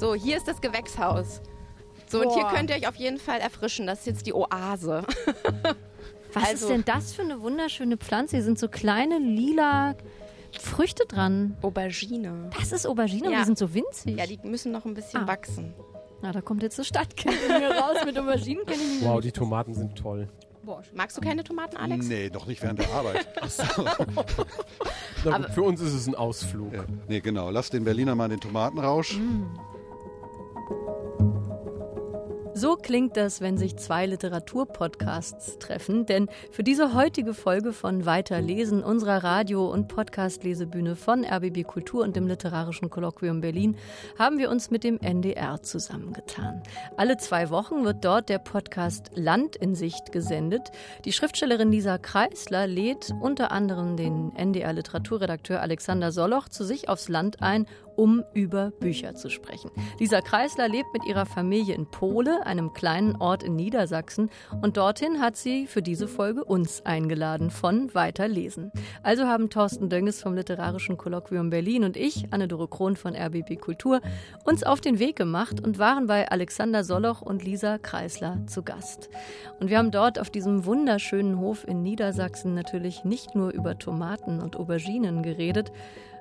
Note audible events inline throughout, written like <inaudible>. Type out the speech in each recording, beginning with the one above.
So, hier ist das Gewächshaus. So, und hier könnt ihr euch auf jeden Fall erfrischen. Das ist jetzt die Oase. <laughs> Was Also- ist denn das für eine wunderschöne Pflanze? Hier sind so kleine lila Früchte dran. Aubergine. Das ist Aubergine, und Ja. die sind so winzig. Ja, die müssen noch ein bisschen Ah. wachsen. Na, da kommt jetzt eine Stadtkind in mir raus. Mit Auberginen kenne ich mich Wow, die Tomaten sind toll. Boah, Magst du keine Tomaten, Alex? Nee, doch nicht während der Arbeit. <laughs> Na für uns ist es ein Ausflug. Ja, nee, genau. Lass den Berliner mal den Tomatenrausch. So klingt das, wenn sich zwei Literaturpodcasts treffen, denn für diese heutige Folge von Weiterlesen unserer Radio- und Podcast-Lesebühne von RBB Kultur und dem Literarischen Kolloquium Berlin haben wir uns mit dem NDR zusammengetan. Alle zwei Wochen wird dort der Podcast Land in Sicht gesendet. Die Schriftstellerin Lisa Kreisler lädt unter anderem den NDR-Literaturredakteur Alexander Soloch zu sich aufs Land ein, um über Bücher zu sprechen. Lisa Kreisler lebt mit ihrer Familie in Pole, einem kleinen Ort in Niedersachsen, und dorthin hat sie für diese Folge uns eingeladen von Weiterlesen. Also haben Thorsten Dönges vom Literarischen Kolloquium Berlin und ich, Anne-Dore Krohn von RBB Kultur, uns auf den Weg gemacht und waren bei Alexander Soloch und Lisa Kreisler zu Gast. Und wir haben dort auf diesem wunderschönen Hof in Niedersachsen natürlich nicht nur über Tomaten und Auberginen geredet,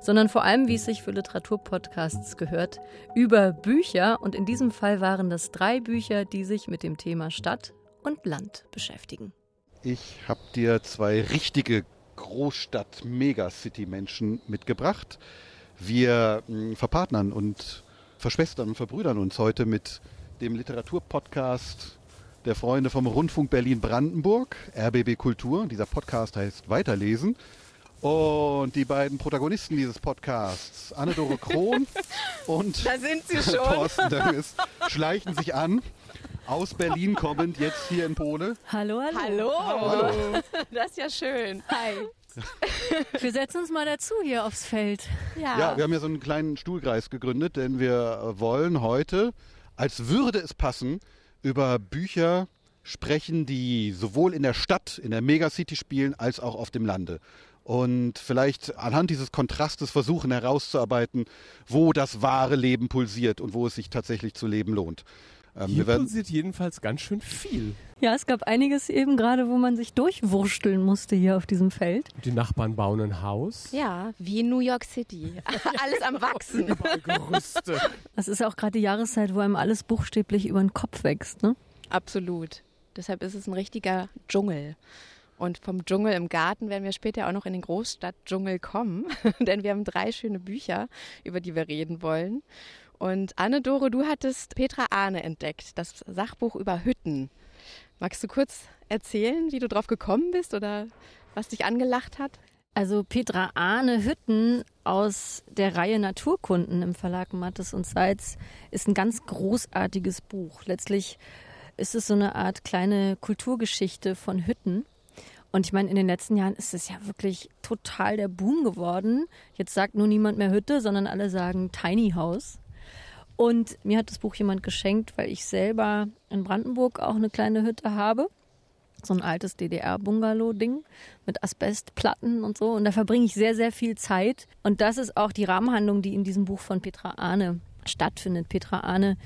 sondern vor allem, wie es sich für Literaturpodcasts gehört, über Bücher. Und in diesem Fall waren das drei Bücher, die sich mit dem Thema Stadt und Land beschäftigen. Ich habe dir zwei richtige Großstadt-Megacity-Menschen mitgebracht. Wir mh, verpartnern und verschwestern und verbrüdern uns heute mit dem Literaturpodcast der Freunde vom Rundfunk Berlin-Brandenburg, RBB Kultur. Dieser Podcast heißt Weiterlesen. Und die beiden Protagonisten dieses Podcasts, Anne-Dore Krohn <laughs> und Da sind sie schon. Thorsten Dönges, schleichen sich an. Aus Berlin kommend, jetzt hier in Pole. Hallo, hallo. Hallo. Das ist ja schön. Hi. Wir setzen uns mal dazu hier aufs Feld. Ja, wir haben ja so einen kleinen Stuhlkreis gegründet, denn wir wollen heute, als würde es passen, über Bücher sprechen, die sowohl in der Stadt, in der Megacity spielen, als auch auf dem Lande. Und vielleicht anhand dieses Kontrastes versuchen herauszuarbeiten, wo das wahre Leben pulsiert und wo es sich tatsächlich zu leben lohnt. Ähm, Hier wir werden, pulsiert jedenfalls ganz schön viel. Ja, es gab einiges eben gerade, wo man sich durchwursteln musste hier auf diesem Feld. Die Nachbarn bauen ein Haus. Ja, wie in New York City. <laughs> <laughs> Alles am Wachsen. <laughs> Überall Gerüste. Das ist auch gerade die Jahreszeit, wo einem alles buchstäblich über den Kopf wächst, ne? Absolut. Deshalb ist es ein richtiger Dschungel. Und vom Dschungel im Garten werden wir später auch noch in den Großstadtdschungel kommen, <laughs> denn wir haben drei schöne Bücher, über die wir reden wollen. Und Anne-Dore, du hattest Petra Ahne entdeckt, das Sachbuch über Hütten. Magst du kurz erzählen, wie du drauf gekommen bist oder was dich angelacht hat? Also Petra Ahne Hütten aus der Reihe Naturkunden im Verlag Mattes und Seitz ist ein ganz großartiges Buch. Letztlich ist es so eine Art kleine Kulturgeschichte von Hütten. Und ich meine, in den letzten Jahren ist es ja wirklich total der Boom geworden. Jetzt sagt nur niemand mehr Hütte, sondern alle sagen Tiny House. Und mir hat das Buch jemand geschenkt, weil ich selber in Brandenburg auch eine kleine Hütte habe. So ein altes DDR-Bungalow-Ding mit Asbestplatten und so. Und da verbringe ich sehr, sehr viel Zeit. Und das ist auch die Rahmenhandlung, die in diesem Buch von Petra Ahne stattfindet. Petra Ahne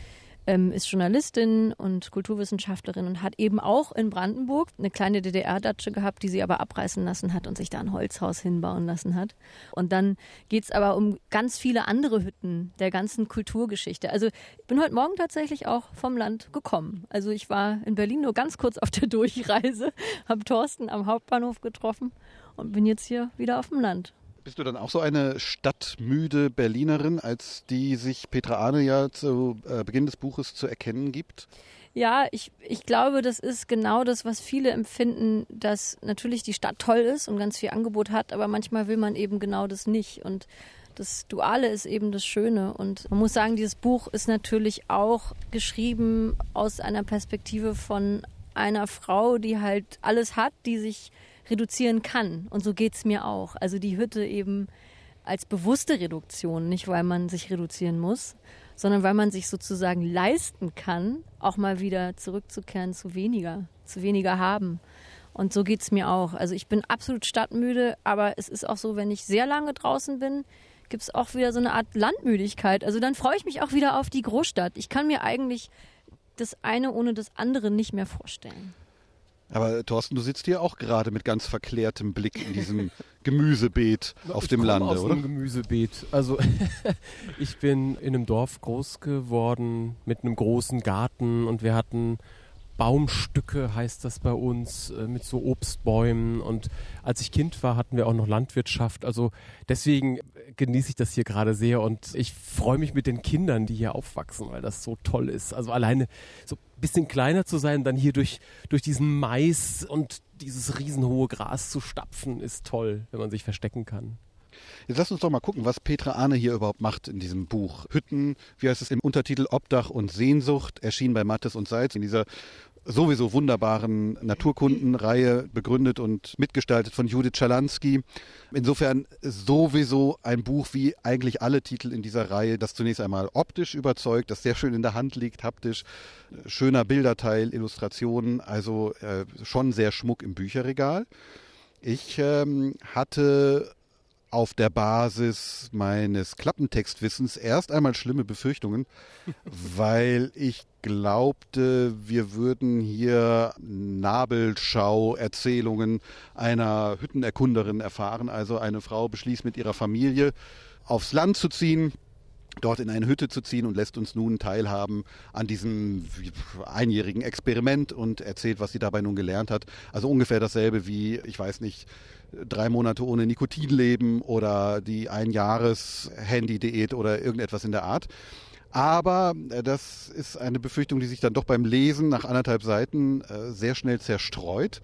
ähm, ist Journalistin und Kulturwissenschaftlerin und hat eben auch in Brandenburg eine kleine DDR-Datsche gehabt, die sie aber abreißen lassen hat und sich da ein Holzhaus hinbauen lassen hat. Und dann geht's aber um ganz viele andere Hütten der ganzen Kulturgeschichte. Also ich bin heute Morgen tatsächlich auch vom Land gekommen. Also ich war in Berlin nur ganz kurz auf der <laughs> Durchreise, habe Thorsten am Hauptbahnhof getroffen und bin jetzt hier wieder auf dem Land. Bist du dann auch so eine stadtmüde Berlinerin, als die sich Petra Ahne ja zu äh, Beginn des Buches zu erkennen gibt? Ja, ich, ich glaube, das ist genau das, was viele empfinden, dass natürlich die Stadt toll ist und ganz viel Angebot hat, aber manchmal will man eben genau das nicht. Und das Duale ist eben das Schöne. Und man muss sagen, dieses Buch ist natürlich auch geschrieben aus einer Perspektive von einer Frau, die halt alles hat, die sich reduzieren kann. Und so geht's mir auch. Also die Hütte eben als bewusste Reduktion, nicht weil man sich reduzieren muss, sondern weil man sich sozusagen leisten kann, auch mal wieder zurückzukehren zu weniger, zu weniger haben. Und so geht's mir auch. Also ich bin absolut stadtmüde, aber es ist auch so, wenn ich sehr lange draußen bin, gibt es auch wieder so eine Art Landmüdigkeit. Also dann freue ich mich auch wieder auf die Großstadt. Ich kann mir eigentlich das eine ohne das andere nicht mehr vorstellen. Aber Thorsten, du sitzt hier auch gerade mit ganz verklärtem Blick in diesem <laughs> Gemüsebeet auf ich dem Lande, aus oder? einem Gemüsebeet. Also <laughs> ich bin in einem Dorf groß geworden mit einem großen Garten und wir hatten Baumstücke, heißt das bei uns, äh, mit so Obstbäumen. Und als ich Kind war, hatten wir auch noch Landwirtschaft. Also deswegen genieße ich das hier gerade sehr und ich freue mich mit den Kindern, die hier aufwachsen, weil das so toll ist. Also alleine so ein bisschen kleiner zu sein, dann hier durch, durch diesen Mais und dieses riesenhohe Gras zu stapfen, ist toll, wenn man sich verstecken kann. Jetzt lass uns doch mal gucken, was Petra Ahne hier überhaupt macht in diesem Buch. Hütten, wie heißt es im Untertitel Obdach und Sehnsucht, erschien bei Mattes und Seitz in dieser sowieso wunderbaren Naturkundenreihe, begründet und mitgestaltet von Judith Schalansky. Insofern sowieso ein Buch wie eigentlich alle Titel in dieser Reihe, das zunächst einmal optisch überzeugt, das sehr schön in der Hand liegt, haptisch, schöner Bilderteil, Illustrationen, also äh, schon sehr Schmuck im Bücherregal. Ich ähm, hatte auf der Basis meines Klappentextwissens erst einmal schlimme Befürchtungen, <laughs> weil ich glaubte, wir würden hier Nabelschau-Erzählungen einer Hüttenerkunderin erfahren. Also eine Frau beschließt mit ihrer Familie aufs Land zu ziehen, dort in eine Hütte zu ziehen und lässt uns nun teilhaben an diesem einjährigen Experiment und erzählt, was sie dabei nun gelernt hat. Also ungefähr dasselbe wie, ich weiß nicht, drei Monate ohne Nikotin leben oder die Ein-Jahres-Handy-Diät oder irgendetwas in der Art. Aber äh, das ist eine Befürchtung, die sich dann doch beim Lesen nach anderthalb Seiten äh, sehr schnell zerstreut.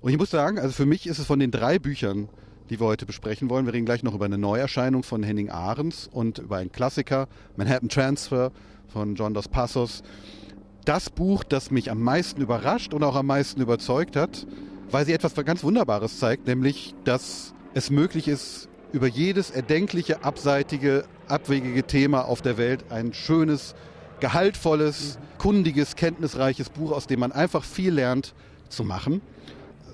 Und ich muss sagen, also für mich ist es von den drei Büchern, die wir heute besprechen wollen, wir reden gleich noch über eine Neuerscheinung von Henning Ahrens und über einen Klassiker, Manhattan Transfer von John Dos Passos. Das Buch, das mich am meisten überrascht und auch am meisten überzeugt hat, weil sie etwas ganz Wunderbares zeigt, nämlich, dass es möglich ist, über jedes erdenkliche, abseitige, abwegige Thema auf der Welt ein schönes, gehaltvolles, kundiges, kenntnisreiches Buch, aus dem man einfach viel lernt, zu machen.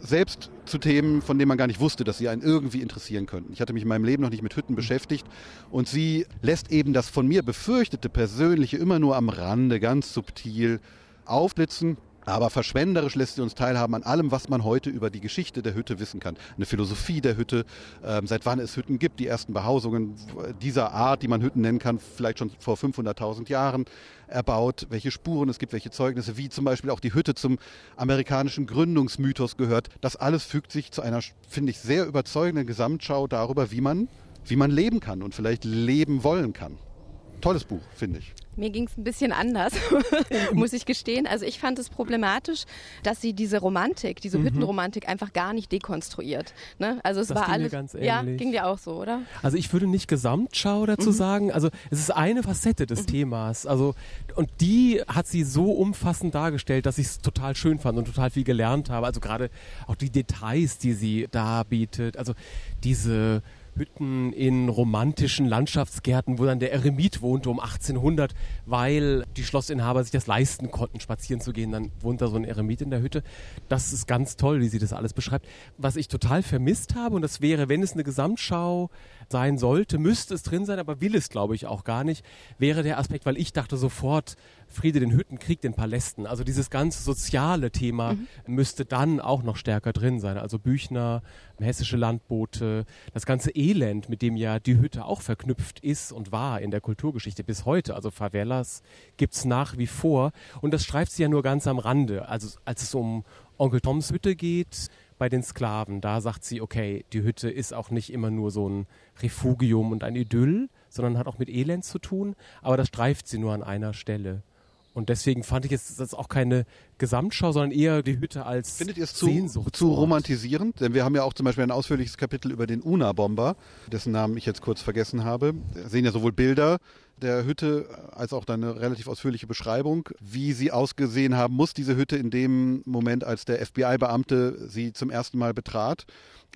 Selbst zu Themen, von denen man gar nicht wusste, dass sie einen irgendwie interessieren könnten. Ich hatte mich in meinem Leben noch nicht mit Hütten beschäftigt und sie lässt eben das von mir befürchtete Persönliche immer nur am Rande, ganz subtil aufblitzen aber verschwenderisch lässt sie uns teilhaben an allem, was man heute über die Geschichte der Hütte wissen kann. Eine Philosophie der Hütte, ähm, seit wann es Hütten gibt, die ersten Behausungen dieser Art, die man Hütten nennen kann, vielleicht schon vor 500.000 Jahren erbaut, welche Spuren es gibt, welche Zeugnisse, wie zum Beispiel auch die Hütte zum amerikanischen Gründungsmythos gehört. Das alles fügt sich zu einer, finde ich, sehr überzeugenden Gesamtschau darüber, wie man, wie man leben kann und vielleicht leben wollen kann. Tolles Buch, finde ich. Mir ging es ein bisschen anders, <laughs> muss ich gestehen. Also ich fand es problematisch, dass sie diese Romantik, diese mhm. Hüttenromantik einfach gar nicht dekonstruiert. Ne? Also es das war alles. Ja, ging dir auch so, oder? Also ich würde nicht Gesamtschau dazu mhm. sagen. Also es ist eine Facette des mhm. Themas. Also und die hat sie so umfassend dargestellt, dass ich es total schön fand und total viel gelernt habe. Also gerade auch die Details, die sie da bietet. Also diese Hütten in romantischen Landschaftsgärten, wo dann der Eremit wohnte um 1800, weil die Schlossinhaber sich das leisten konnten, spazieren zu gehen. Dann wohnt da so ein Eremit in der Hütte. Das ist ganz toll, wie sie das alles beschreibt. Was ich total vermisst habe, und das wäre, wenn es eine Gesamtschau sein sollte, müsste es drin sein, aber will es, glaube ich, auch gar nicht, wäre der Aspekt, weil ich dachte sofort, Friede den Hütten, Krieg den Palästen. Also dieses ganze soziale Thema mhm. müsste dann auch noch stärker drin sein. Also Büchner, hessische Landboote, das ganze Elend, mit dem ja die Hütte auch verknüpft ist und war in der Kulturgeschichte bis heute. Also Favelas gibt es nach wie vor. Und das schreibt sie ja nur ganz am Rande. Also als es um Onkel Toms Hütte geht, bei den Sklaven, da sagt sie, okay, die Hütte ist auch nicht immer nur so ein Refugium und ein Idyll, sondern hat auch mit Elend zu tun, aber das streift sie nur an einer Stelle. Und deswegen fand ich es das auch keine Gesamtschau, sondern eher die Hütte als Findet ihr es zu, zu romantisierend? Denn wir haben ja auch zum Beispiel ein ausführliches Kapitel über den Una-Bomber, dessen Namen ich jetzt kurz vergessen habe. Wir sehen ja sowohl Bilder der Hütte als auch eine relativ ausführliche Beschreibung, wie sie ausgesehen haben muss, diese Hütte in dem Moment, als der FBI-Beamte sie zum ersten Mal betrat.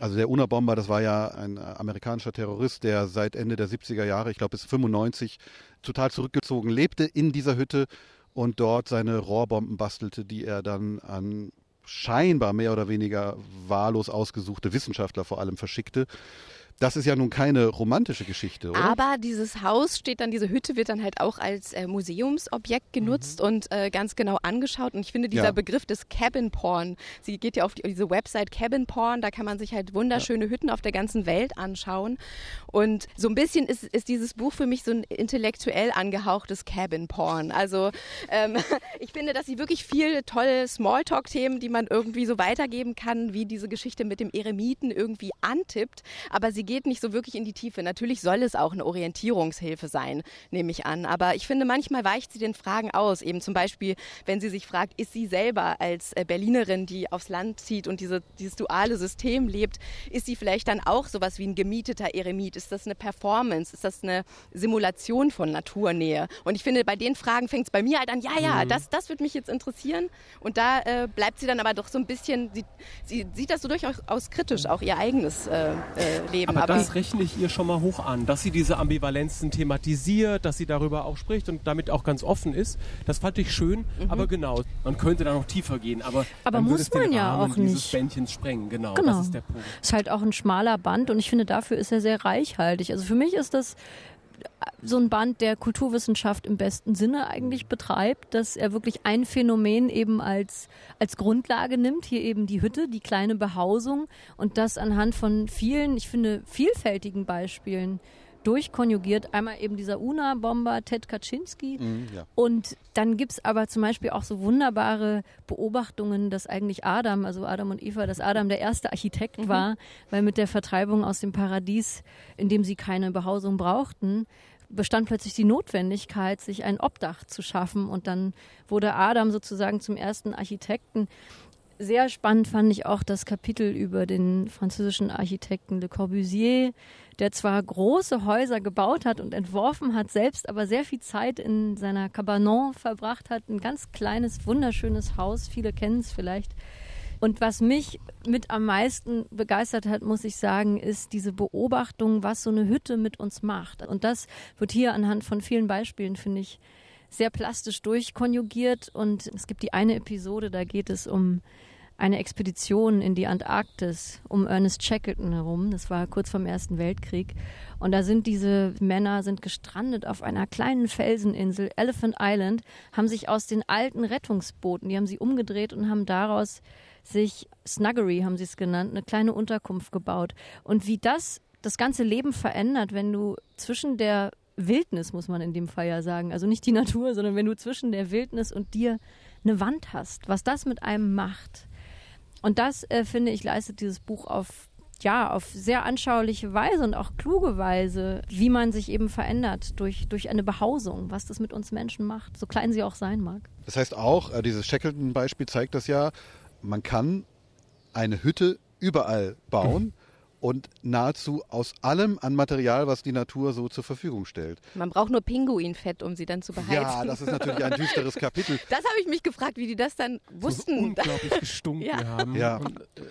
Also der Una-Bomber, das war ja ein amerikanischer Terrorist, der seit Ende der 70er Jahre, ich glaube bis 95, total zurückgezogen lebte in dieser Hütte und dort seine Rohrbomben bastelte, die er dann an scheinbar mehr oder weniger wahllos ausgesuchte Wissenschaftler vor allem verschickte. Das ist ja nun keine romantische Geschichte, oder? Aber dieses Haus steht dann, diese Hütte wird dann halt auch als äh, Museumsobjekt genutzt mhm. und äh, ganz genau angeschaut. Und ich finde dieser ja. Begriff des Cabin Porn, sie geht ja auf die, diese Website Cabin Porn, da kann man sich halt wunderschöne ja. Hütten auf der ganzen Welt anschauen. Und so ein bisschen ist, ist dieses Buch für mich so ein intellektuell angehauchtes Cabin Porn. Also ähm, <laughs> ich finde, dass sie wirklich viel tolle Smalltalk-Themen, die man irgendwie so weitergeben kann, wie diese Geschichte mit dem Eremiten irgendwie antippt. Aber sie geht nicht so wirklich in die Tiefe. Natürlich soll es auch eine Orientierungshilfe sein, nehme ich an. Aber ich finde, manchmal weicht sie den Fragen aus. Eben zum Beispiel, wenn sie sich fragt, ist sie selber als äh, Berlinerin, die aufs Land zieht und diese, dieses duale System lebt, ist sie vielleicht dann auch sowas wie ein gemieteter Eremit? Ist das eine Performance? Ist das eine Simulation von Naturnähe? Und ich finde, bei den Fragen fängt es bei mir halt an, ja, ja, mhm. das, das würde mich jetzt interessieren. Und da äh, bleibt sie dann aber doch so ein bisschen, sie, sie sieht das so durchaus kritisch, auch ihr eigenes äh, äh Leben. Aber, aber das rechne ich ihr schon mal hoch an, dass sie diese Ambivalenzen thematisiert, dass sie darüber auch spricht und damit auch ganz offen ist. Das fand ich schön, mhm. aber genau, man könnte da noch tiefer gehen, aber, aber dann muss man ja Rahmen auch nicht. Bändchens sprengen, genau, genau. das ist der Punkt. Ist halt auch ein schmaler Band und ich finde, dafür ist er sehr reichhaltig. Also für mich ist das so ein Band, der Kulturwissenschaft im besten Sinne eigentlich betreibt, dass er wirklich ein Phänomen eben als, als Grundlage nimmt, hier eben die Hütte, die kleine Behausung und das anhand von vielen, ich finde, vielfältigen Beispielen durchkonjugiert. Einmal eben dieser UNA-Bomber Ted Kaczynski. Mm, ja. Und dann gibt es aber zum Beispiel auch so wunderbare Beobachtungen, dass eigentlich Adam, also Adam und Eva, dass Adam der erste Architekt mhm. war, weil mit der Vertreibung aus dem Paradies, in dem sie keine Behausung brauchten, bestand plötzlich die Notwendigkeit, sich ein Obdach zu schaffen. Und dann wurde Adam sozusagen zum ersten Architekten. Sehr spannend fand ich auch das Kapitel über den französischen Architekten Le Corbusier, der zwar große Häuser gebaut hat und entworfen hat, selbst aber sehr viel Zeit in seiner Cabanon verbracht hat. Ein ganz kleines, wunderschönes Haus, viele kennen es vielleicht und was mich mit am meisten begeistert hat, muss ich sagen, ist diese Beobachtung, was so eine Hütte mit uns macht. Und das wird hier anhand von vielen Beispielen, finde ich, sehr plastisch durchkonjugiert. Und es gibt die eine Episode, da geht es um eine Expedition in die Antarktis um Ernest Shackleton herum. Das war kurz vorm Ersten Weltkrieg. Und da sind diese Männer sind gestrandet auf einer kleinen Felseninsel, Elephant Island, haben sich aus den alten Rettungsbooten, die haben sie umgedreht und haben daraus sich Snuggery, haben sie es genannt, eine kleine Unterkunft gebaut. Und wie das das ganze Leben verändert, wenn du zwischen der Wildnis, muss man in dem Fall ja sagen, also nicht die Natur, sondern wenn du zwischen der Wildnis und dir eine Wand hast, was das mit einem macht. Und das, äh, finde ich, leistet dieses Buch auf ja, auf sehr anschauliche Weise und auch kluge Weise, wie man sich eben verändert durch, durch eine Behausung, was das mit uns Menschen macht, so klein sie auch sein mag. Das heißt auch, äh, dieses Shackleton-Beispiel zeigt das ja, man kann eine Hütte überall bauen <laughs> und nahezu aus allem an Material, was die Natur so zur Verfügung stellt. Man braucht nur Pinguinfett, um sie dann zu beheizen. Ja, das ist natürlich ein düsteres <laughs> Kapitel. Das habe ich mich gefragt, wie die das dann wussten. So unglaublich gestunken <laughs> ja. haben. Ja. Und, äh,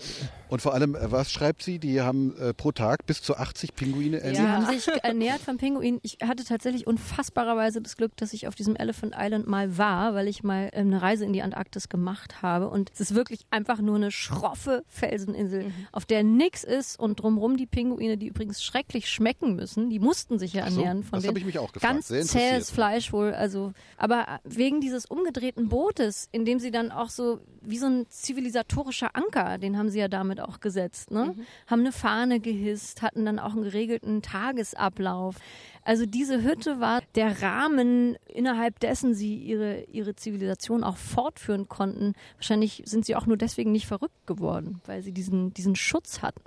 und, vor allem, äh, was schreibt sie? Die haben äh, pro Tag bis zu 80 Pinguine ernährt. Sie haben sich ernährt von Pinguinen. Ich hatte tatsächlich unfassbarerweise das Glück, dass ich auf diesem Elephant Island mal war, weil ich mal ähm, eine Reise in die Antarktis gemacht habe. Und es ist wirklich einfach nur eine schroffe Felseninsel, mhm. auf der nichts ist und drumherum die Pinguine, die übrigens schrecklich schmecken müssen. Die mussten sich ja ernähren so, von das ich mich auch gefragt. ganz zähes Fleisch wohl. Also, aber wegen dieses umgedrehten Bootes, in dem sie dann auch so wie so ein zivilisatorischer Anker, den haben sie ja damit auch gesetzt, ne? Mhm. Haben eine Fahne gehisst, hatten dann auch einen geregelten Tagesablauf. Also diese Hütte war der Rahmen, innerhalb dessen sie ihre, ihre Zivilisation auch fortführen konnten. Wahrscheinlich sind sie auch nur deswegen nicht verrückt geworden, weil sie diesen, diesen Schutz hatten.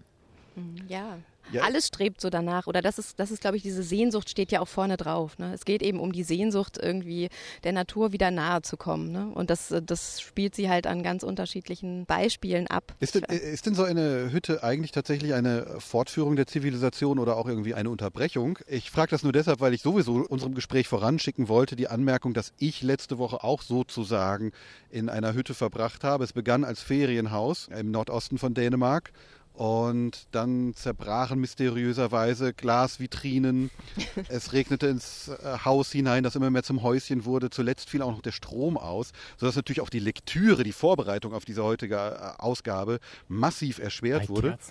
Mhm, ja. Ja. Alles strebt so danach. Oder das ist, das ist, glaube ich, diese Sehnsucht steht ja auch vorne drauf. Ne? Es geht eben um die Sehnsucht, irgendwie der Natur wieder nahe zu kommen. Ne? Und das, das spielt sie halt an ganz unterschiedlichen Beispielen ab. Ist denn, ist denn so eine Hütte eigentlich tatsächlich eine Fortführung der Zivilisation oder auch irgendwie eine Unterbrechung? Ich frage das nur deshalb, weil ich sowieso unserem Gespräch voranschicken wollte, die Anmerkung, dass ich letzte Woche auch sozusagen in einer Hütte verbracht habe. Es begann als Ferienhaus im Nordosten von Dänemark Und dann zerbrachen mysteriöserweise Glasvitrinen. <laughs> es regnete ins äh, Haus hinein, das immer mehr zum Häuschen wurde. Zuletzt fiel auch noch der Strom aus, sodass natürlich auch die Lektüre, die Vorbereitung auf diese heutige äh, Ausgabe massiv erschwert Bei wurde. <laughs>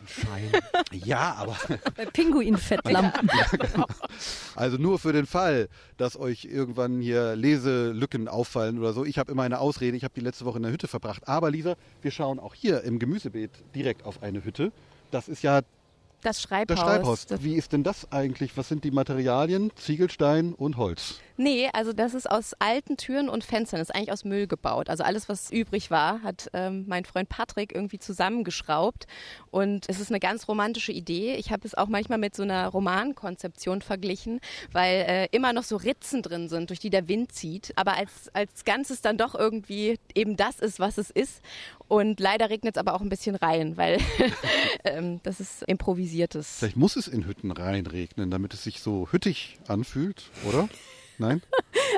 Ja, aber <laughs> Bei Pinguinfettlampen. also nur für den Fall, dass euch irgendwann hier Leselücken auffallen oder so. Ich habe immer eine Ausrede. Ich habe die letzte Woche in der Hütte verbracht. Aber Lisa, wir schauen auch hier im Gemüsebeet direkt auf eine Hütte. Das ist ja Das Schreibhaus. das Schreibhaus. Das, Wie ist denn das eigentlich? Was sind die Materialien? Ziegelstein und Holz. nee, also das ist aus alten Türen und Fenstern. Das ist eigentlich aus Müll gebaut. Also alles, was übrig war, hat ähm, mein Freund Patrick irgendwie zusammengeschraubt. Und es ist eine ganz romantische Idee. Ich habe es auch manchmal mit so einer Romankonzeption verglichen, weil äh, immer noch so Ritzen drin sind, durch die der Wind zieht. Aber als, als Ganzes dann doch irgendwie eben das ist, was es ist. Und leider regnet es aber auch ein bisschen rein, weil <laughs> ähm, das ist improvisiertes. Vielleicht muss es in Hütten reinregnen, damit es sich so hüttig anfühlt, oder? Nein? <laughs>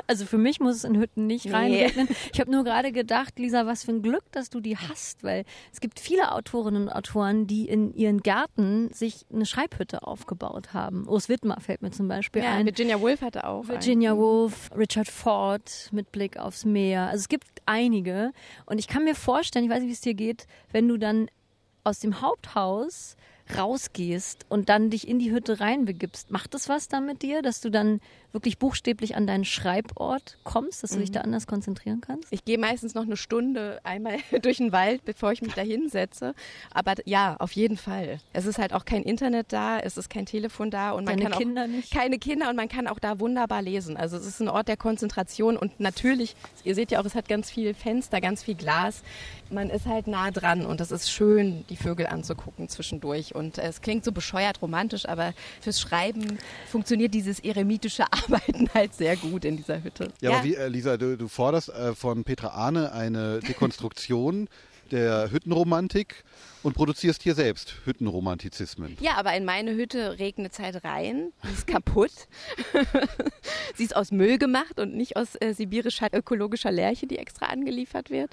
Also für mich muss es in Hütten nicht Nee. reinregnen. Ich habe nur gerade gedacht, Lisa, was für ein Glück, dass du die hast, weil es gibt viele Autorinnen und Autoren, die in ihren Gärten sich eine Schreibhütte aufgebaut haben. Urs Wittmer fällt mir zum Beispiel Ja, ein. Virginia Woolf hatte auch. Virginia einen. Woolf, Richard Ford mit Blick aufs Meer. Also es gibt einige. Und ich kann mir vorstellen, ich weiß nicht, wie es dir geht, wenn du dann aus dem Haupthaus rausgehst und dann dich in die Hütte reinbegibst. Macht das was dann mit dir, dass du dann wirklich buchstäblich an deinen Schreibort kommst, dass du dich da anders konzentrieren kannst? Ich gehe meistens noch eine Stunde einmal <laughs> durch den Wald, bevor ich mich da hinsetze. Aber ja, auf jeden Fall. Es ist halt auch kein Internet da, es ist kein Telefon da und man Deine kann auch Kinder nicht? keine Kinder und man kann auch da wunderbar lesen. Also es ist ein Ort der Konzentration und natürlich, ihr seht ja auch, es hat ganz viel Fenster, ganz viel Glas. Man ist halt nah dran und es ist schön, die Vögel anzugucken zwischendurch. Und es klingt so bescheuert romantisch, aber fürs Schreiben funktioniert dieses eremitische Arbeiten <laughs> halt sehr gut in dieser Hütte. Ja, aber wie, äh, Lisa, du, du forderst äh, von Petra Ahne eine <laughs> Dekonstruktion der Hüttenromantik und produzierst hier selbst Hüttenromantizismen. Ja, aber in meine Hütte regnet es halt rein. Die ist <laughs> kaputt. Sie ist aus Müll gemacht und nicht aus äh, sibirischer ökologischer Lerche, die extra angeliefert wird,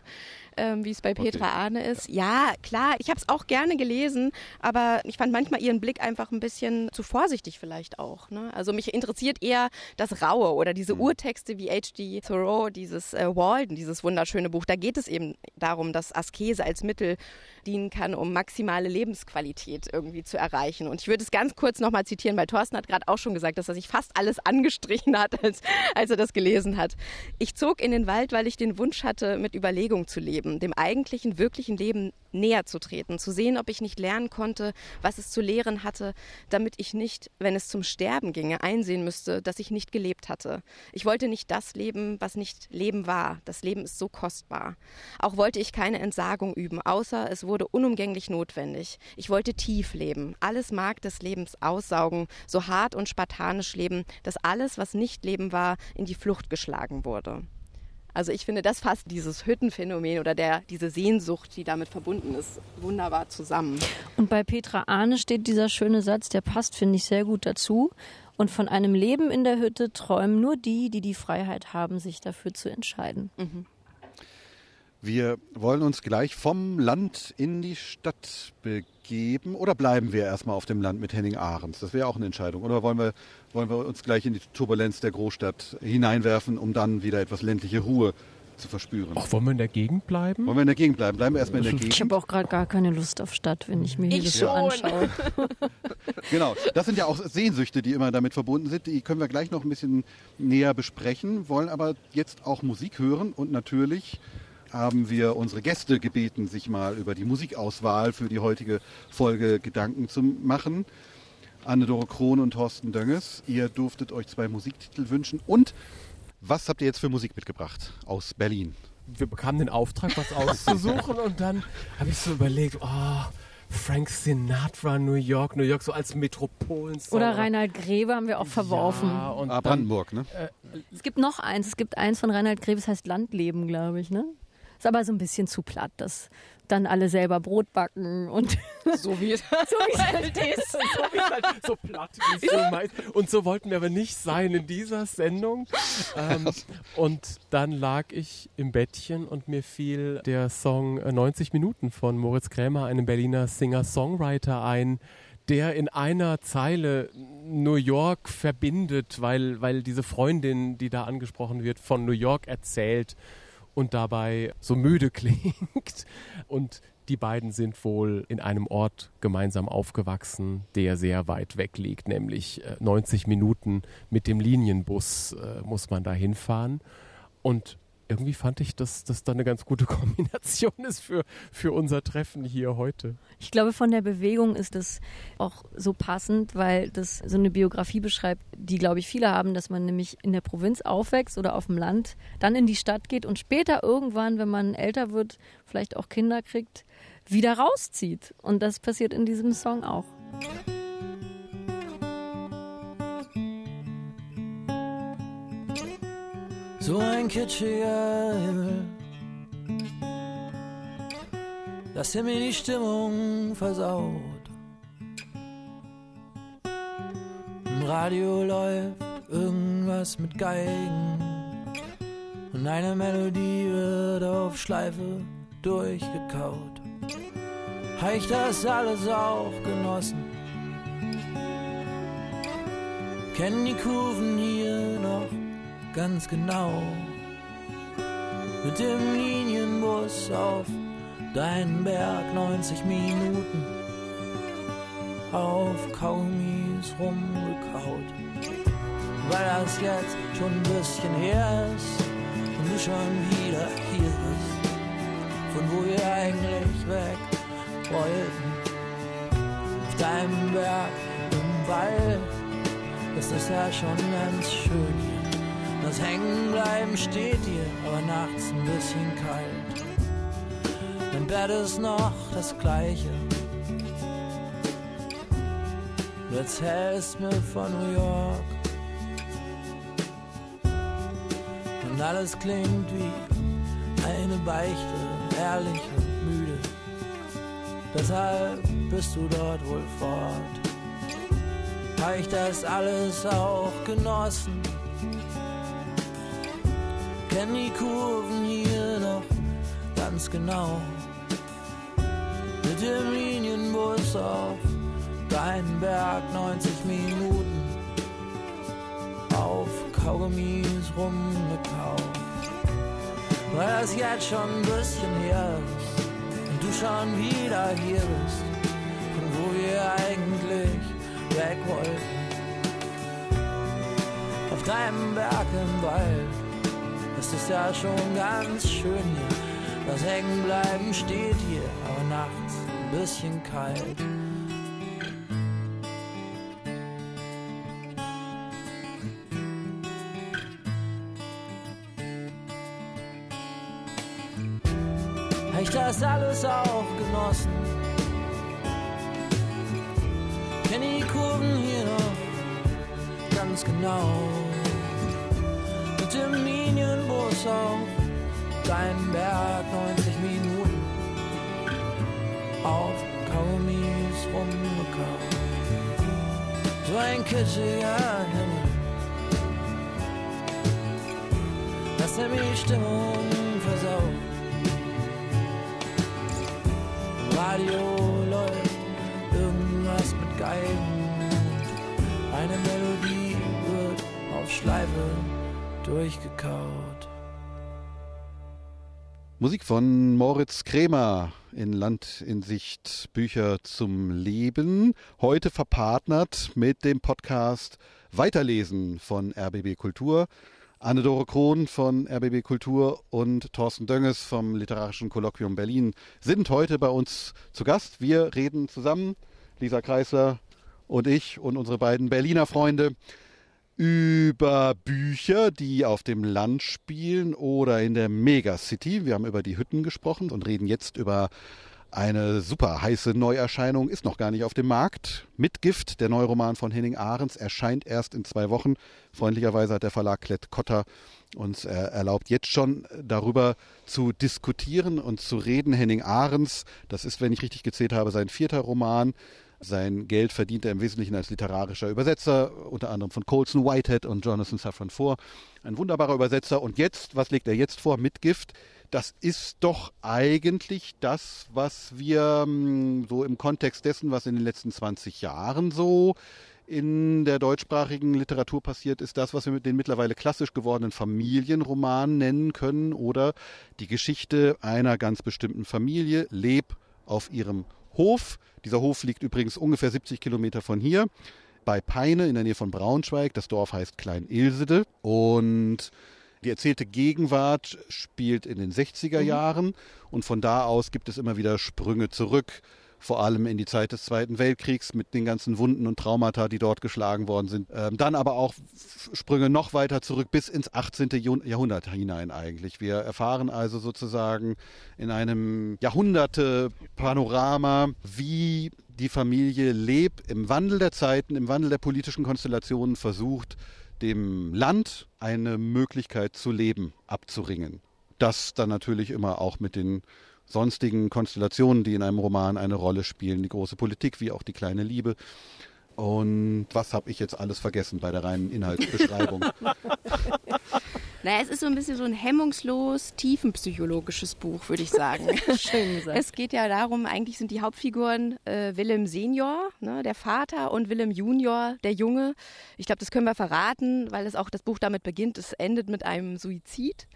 ähm, wie es bei Petra Ahne ist. Ja, klar, ich habe es auch gerne gelesen, aber ich fand manchmal ihren Blick einfach ein bisschen zu vorsichtig vielleicht auch. Ne? Also mich interessiert eher das Raue oder diese Urtexte wie H.G. Thoreau, dieses äh, Walden, dieses wunderschöne Buch. Da geht es eben darum, dass Askese als Mittel dienen kann, um maximale Lebensqualität irgendwie zu erreichen. Und ich würde es ganz kurz nochmal zitieren, weil Thorsten hat gerade auch schon gesagt, dass er sich fast alles angestrichen hat, <laughs> als, als er das gelesen hat. Ich zog in den Wald, weil ich den Wunsch hatte, mit Überlegung zu leben, dem eigentlichen, wirklichen Leben näher zu treten, zu sehen, ob ich nicht lernen konnte, was es zu lehren hatte, damit ich nicht, wenn es zum Sterben ginge, einsehen müsste, dass ich nicht gelebt hatte. Ich wollte nicht das leben, was nicht Leben war. Das Leben ist so kostbar. Auch wollte ich keine Entsagung üben, außer es wurde unumgänglich notwendig. Ich wollte tief leben, alles Mark des Lebens aussaugen, so hart und spartanisch leben, dass alles, was nicht Leben war, in die Flucht geschlagen wurde. Also ich finde, das fasst dieses Hüttenphänomen oder der, diese Sehnsucht, die damit verbunden ist, wunderbar zusammen. Und bei Petra Ahne steht dieser schöne Satz, der passt, finde ich, sehr gut dazu. Und von einem Leben in der Hütte träumen nur die, die die Freiheit haben, sich dafür zu entscheiden. Wir wollen uns gleich vom Land in die Stadt begeben oder bleiben wir erstmal auf dem Land mit Henning Ahrens? Das wäre auch eine Entscheidung. Oder wollen wir, wollen wir uns gleich in die Turbulenz der Großstadt hineinwerfen, um dann wieder etwas ländliche Ruhe zu verspüren? Auch wollen wir in der Gegend bleiben? Wollen wir in der Gegend bleiben? Bleiben wir erstmal in der Ich Gegend. habe auch gerade gar keine Lust auf Stadt, wenn ich mir hier Ich das so anschaue. <laughs> Genau, das sind ja auch Sehnsüchte, die immer damit verbunden sind. Die können wir gleich noch ein bisschen näher besprechen, wollen aber jetzt auch Musik hören und natürlich haben wir unsere Gäste gebeten, sich mal über die Musikauswahl für die heutige Folge Gedanken zu machen. Anne-Dore Krohn und Thorsten Dönges, ihr durftet euch zwei Musiktitel wünschen. Und was habt ihr jetzt für Musik mitgebracht aus Berlin? Wir bekamen den Auftrag, was <laughs> auszusuchen und dann habe ich so überlegt, oh, Frank Sinatra, New York, New York, so als Metropolen. Oder Reinhard Grebe haben wir auch verworfen. Ja, und Ah, dann, Brandenburg, ne? Es gibt noch eins. Es gibt eins von Reinhard Grebe, das heißt Landleben, glaube ich. Ne? Ist aber so ein bisschen zu platt. Das, dann alle selber Brot backen und <laughs> <laughs> so wie es, so wie es halt ist. so, halt, so platt wie es meinst. Und so wollten wir aber nicht sein in dieser Sendung. Ähm, und dann lag ich im Bettchen und mir fiel der Song 90 äh, Minuten von Moritz Krämer, einem Berliner Singer-Songwriter, ein, der in einer Zeile New York verbindet, weil, weil diese Freundin, die da angesprochen wird, von New York erzählt und dabei so müde <laughs> klingt. Und die beiden sind wohl in einem Ort gemeinsam aufgewachsen, der sehr weit weg liegt, nämlich 90 äh, Minuten mit dem Linienbus äh, muss man da hinfahren. Und irgendwie fand ich, dass das dann eine ganz gute <laughs> Kombination ist für, für unser Treffen hier heute. Ich glaube, von der Bewegung ist es auch so passend, weil das so eine Biografie beschreibt, die, glaube ich, viele haben, dass man nämlich in der Provinz aufwächst oder auf dem Land, dann in die Stadt geht und später irgendwann, wenn man älter wird, vielleicht auch Kinder kriegt, wieder rauszieht. Und das passiert in diesem Song auch. So ein kitschiger Himmel, dass er mir die Stimmung versaut. Im Radio läuft irgendwas mit Geigen und eine Melodie wird auf Schleife durchgekaut. Habe ich das alles auch genossen? Kennen die Kurven hier noch? Ganz genau. Mit dem Linienbus auf deinen Berg 90 Minuten auf Kaugummis rumgekaut. Weil das jetzt schon ein bisschen her ist und du schon wieder hier bist, von wo wir eigentlich weg wollten. Auf deinem Berg im Wald, das ist ja schon ganz schön hier. Das Hängenbleiben steht dir aber nachts ein bisschen kalt. Dein Bett ist noch das gleiche. Du erzählst mir von New York. Und alles klingt wie eine Beichte, ehrlich und müde. Deshalb bist du dort wohl fort. Hab ich das alles auch genossen? Kenn die Kurven hier noch ganz genau. Mit dem Linienbus auf deinen Berg 90 Minuten auf Kaugummis rumgekauft. Weil das jetzt schon ein bisschen her ist und du schon wieder hier bist, von wo wir eigentlich weg wollten. Auf deinem Berg im Wald es ist ja schon ganz schön hier. Das Hängenbleiben steht hier, aber nachts ein bisschen kalt. Ich das alles auch genossen? Kenn die Kurven hier noch ganz genau mit dem Linienbus auf deinen Berg 90 Minuten auf Kaugummis rumgekauft. So ein kitschiger Himmel, dass er mir die Stimmung versaut. Radio läuft irgendwas mit Geigen, eine Melodie wird auf Schleife durchgekaut. Musik von Moritz Krämer in Land in Sicht Bücher zum Leben. Heute verpartnert mit dem Podcast Weiterlesen von RBB Kultur. Anne-Dore Krohn von RBB Kultur und Thorsten Dönges vom Literarischen Kolloquium Berlin sind heute bei uns zu Gast. Wir reden zusammen, Lisa Kreisler und ich und unsere beiden Berliner Freunde, über Bücher, die auf dem Land spielen oder in der Megacity. Wir haben über die Hütten gesprochen und reden jetzt über Eine super heiße Neuerscheinung ist noch gar nicht auf dem Markt. Mitgift, der Neuroman von Henning Ahrens, erscheint erst in zwei Wochen. Freundlicherweise hat der Verlag Klett Cotta uns äh, erlaubt, jetzt schon darüber zu diskutieren und zu reden. Henning Ahrens, das ist, wenn ich richtig gezählt habe, sein vierter Roman. Sein Geld verdient er im Wesentlichen als literarischer Übersetzer, unter anderem von Colson Whitehead und Jonathan Safran Foer. Ein wunderbarer Übersetzer. Und jetzt, was legt er jetzt vor? Mitgift das ist doch eigentlich das, was wir hm, so im Kontext dessen, was in den letzten 20 Jahren so in der deutschsprachigen Literatur passiert, ist das, was wir mit den mittlerweile klassisch gewordenen Familienromanen nennen können oder die Geschichte einer ganz bestimmten Familie, leb auf ihrem Hof. Dieser Hof liegt übrigens ungefähr 70 Kilometer von hier bei Peine in der Nähe von Braunschweig. Das Dorf heißt Klein Ilsede und die erzählte Gegenwart spielt in den 60er mhm. Jahren und von da aus gibt es immer wieder Sprünge zurück, vor allem in die Zeit des Zweiten Weltkriegs mit den ganzen Wunden und Traumata, die dort geschlagen worden sind. Ähm, dann aber auch Sprünge noch weiter zurück bis ins 18. Jahrhundert hinein eigentlich. Wir erfahren also sozusagen in einem Jahrhunderte-Panorama, wie die Familie lebt im Wandel der Zeiten, im Wandel der politischen Konstellationen versucht, dem Land eine Möglichkeit zu leben abzuringen. Das dann natürlich immer auch mit den sonstigen Konstellationen, die in einem Roman eine Rolle spielen, die große Politik wie auch die kleine Liebe. Und was habe ich jetzt alles vergessen bei der reinen Inhaltsbeschreibung? <laughs> <laughs> Naja, es ist so ein bisschen so ein hemmungslos tiefenpsychologisches Buch, würde ich sagen. <laughs> Schön gesagt. Es geht ja darum, eigentlich sind die Hauptfiguren äh, Willem Senior, ne, der Vater, und Willem Junior, der Junge. Ich glaube, das können wir verraten, weil es auch das Buch damit beginnt. Es endet mit einem Suizid.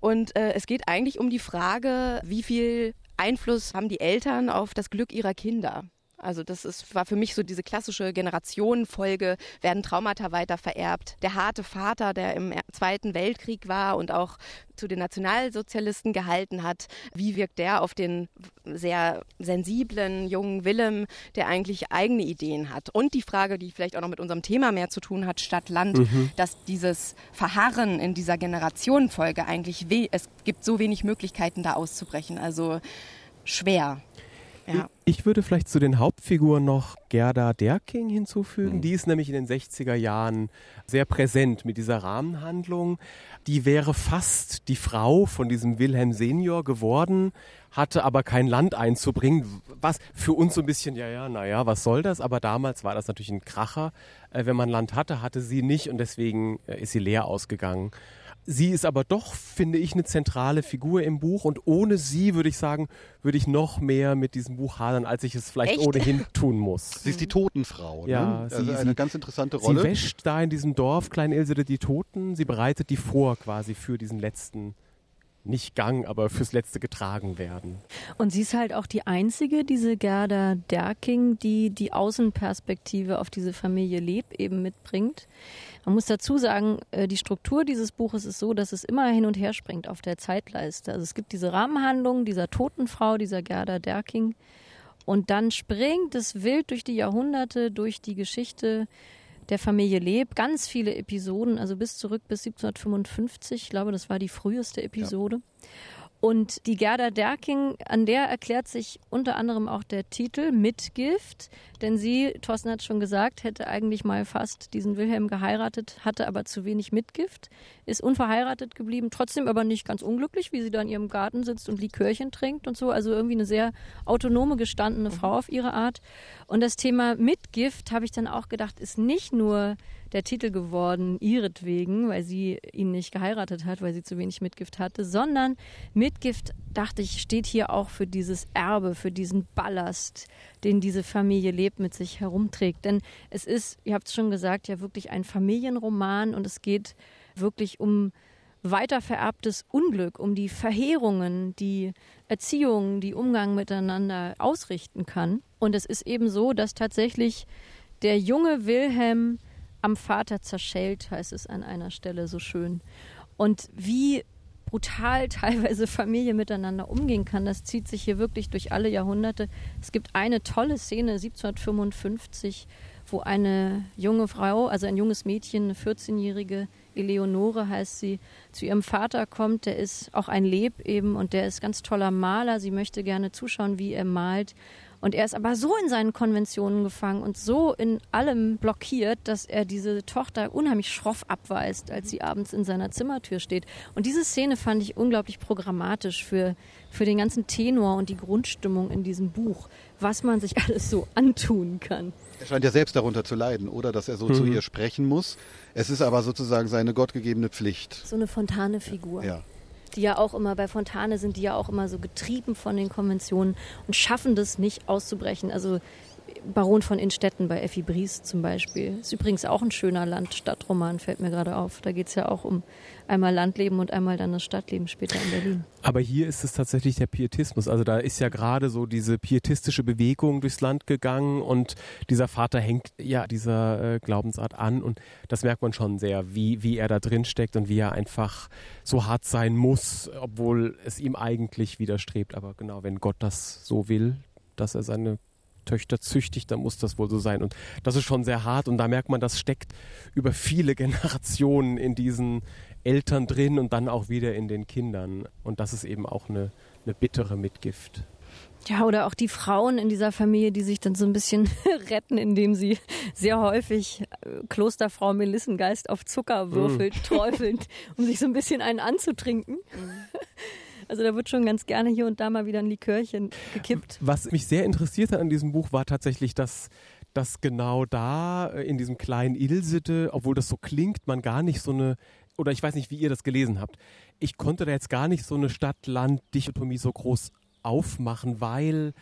Und äh, es geht eigentlich um die Frage, wie viel Einfluss haben die Eltern auf das Glück ihrer Kinder? Also das ist, war für mich so diese klassische Generationenfolge, werden Traumata weiter vererbt. Der harte Vater, der im Zweiten Weltkrieg war und auch zu den Nationalsozialisten gehalten hat, wie wirkt der auf den sehr sensiblen jungen Willem, der eigentlich eigene Ideen hat? Und die Frage, die vielleicht auch noch mit unserem Thema mehr zu tun hat, Stadt-Land, mhm. dass dieses Verharren in dieser Generationenfolge eigentlich, weh, es gibt so wenig Möglichkeiten da auszubrechen. Also schwer. Ja. Ich würde vielleicht zu den Hauptfiguren noch Gerda Derking hinzufügen. Mhm. Die ist nämlich in den 60er Jahren sehr präsent mit dieser Rahmenhandlung. Die wäre fast die Frau von diesem Wilhelm Senior geworden, hatte aber kein Land einzubringen, was für uns so ein bisschen, ja, ja, naja, was soll das? Aber damals war das natürlich ein Kracher. Äh, wenn man Land hatte, hatte sie nicht und deswegen äh, ist sie leer ausgegangen. Sie ist aber doch, finde ich, eine zentrale Figur im Buch und ohne sie, würde ich sagen, würde ich noch mehr mit diesem Buch hadern, als ich es vielleicht Echt? ohnehin tun muss. <laughs> Sie ist die Totenfrau, ne? Ja, also sie, eine sie, ganz interessante Rolle. Sie wäscht da in diesem Dorf Klein Ilsede die Toten, sie bereitet die vor quasi für diesen letzten nicht Gang, aber fürs Letzte getragen werden. Und sie ist halt auch die einzige, diese Gerda Derking, die die Außenperspektive auf diese Familie Leb eben mitbringt. Man muss dazu sagen, äh, die Struktur dieses Buches ist so, dass es immer hin und her springt auf der Zeitleiste. Also es gibt diese Rahmenhandlung dieser toten Frau, dieser Gerda Derking. Und dann springt es wild durch die Jahrhunderte, durch die Geschichte der Familie Leb. Ganz viele Episoden, also bis zurück bis 1755. Ich glaube, das war die früheste Episode. Ja. Und die Gerda Derking, an der erklärt sich unter anderem auch der Titel Mitgift, denn sie, Thorsten hat schon gesagt, hätte eigentlich mal fast diesen Wilhelm geheiratet, hatte aber zu wenig Mitgift, ist unverheiratet geblieben, trotzdem aber nicht ganz unglücklich, wie sie da in ihrem Garten sitzt und Likörchen trinkt und so. Also irgendwie eine sehr autonome, gestandene Frau auf ihre Art. Und das Thema Mitgift, habe ich dann auch gedacht, ist nicht nur der Titel geworden, ihretwegen, weil sie ihn nicht geheiratet hat, weil sie zu wenig Mitgift hatte, sondern Mitgift, dachte ich, steht hier auch für dieses Erbe, für diesen Ballast, den diese Familie lebt, mit sich herumträgt. Denn es ist, ihr habt es schon gesagt, ja wirklich ein Familienroman und es geht wirklich um weitervererbtes Unglück, um die Verheerungen, die Erziehung, die Umgang miteinander ausrichten kann. Und es ist eben so, dass tatsächlich der junge Wilhelm am Vater zerschellt, heißt es an einer Stelle so schön. Und wie brutal <laughs> teilweise Familie miteinander umgehen kann, das zieht sich hier wirklich durch alle Jahrhunderte. Es gibt eine tolle Szene 1755, wo eine junge Frau, also ein junges Mädchen, eine 14-Jährige, Eleonore heißt sie, zu ihrem Vater kommt. Der ist auch ein Leb eben und der ist ganz toller Maler. Sie möchte gerne zuschauen, wie er malt. Und er ist aber so in seinen Konventionen gefangen und so in allem blockiert, dass er diese Tochter unheimlich schroff abweist, als sie abends in seiner Zimmertür steht. Und diese Szene fand ich unglaublich programmatisch für, für den ganzen Tenor und die Grundstimmung in diesem Buch, was man sich <laughs> alles so antun kann. Er scheint ja selbst darunter zu leiden, oder? Dass er so mhm. zu ihr sprechen muss. Es ist aber sozusagen seine gottgegebene Pflicht. So eine Fontane-Figur. Ja die ja auch immer bei Fontane sind, die ja auch immer so getrieben von den Konventionen und schaffen das nicht auszubrechen. Also Baron von Innstetten bei Effi Bries zum Beispiel. Ist übrigens auch ein schöner Land-Stadt-Roman, fällt mir gerade auf. Da geht es ja auch um einmal Landleben und einmal dann das Stadtleben später in Berlin. Aber hier ist es tatsächlich der Pietismus. Also da ist ja gerade so diese pietistische Bewegung durchs Land gegangen und dieser Vater hängt ja dieser äh, Glaubensart an und das merkt man schon sehr, wie, wie er da drin steckt und wie er einfach so hart sein muss, obwohl es ihm eigentlich widerstrebt. Aber genau, wenn Gott das so will, dass er seine Töchter züchtigt, dann muss das wohl so sein. Und das ist schon sehr hart und da merkt man, das steckt über viele <laughs> Generationen in diesen Eltern drin und dann auch wieder in den Kindern. Und das ist eben auch eine, eine bittere Mitgift. Ja, oder auch die Frauen in dieser Familie, die sich dann so ein bisschen <laughs> retten, indem sie sehr häufig äh, Klosterfrau Melissengeist auf Zucker würfelt, mm. träufelt, um sich so ein bisschen einen anzutrinken. Mm. <laughs> Also da wird schon ganz gerne hier und da mal wieder ein Likörchen gekippt. Was mich sehr interessiert hat an diesem Buch war tatsächlich, dass dass genau da äh, in diesem kleinen Ilsede, obwohl das so klingt, man gar nicht so eine oder ich weiß nicht, wie ihr das gelesen habt. Ich konnte da jetzt gar nicht so eine Stadt-Land-Dichotomie so groß aufmachen, weil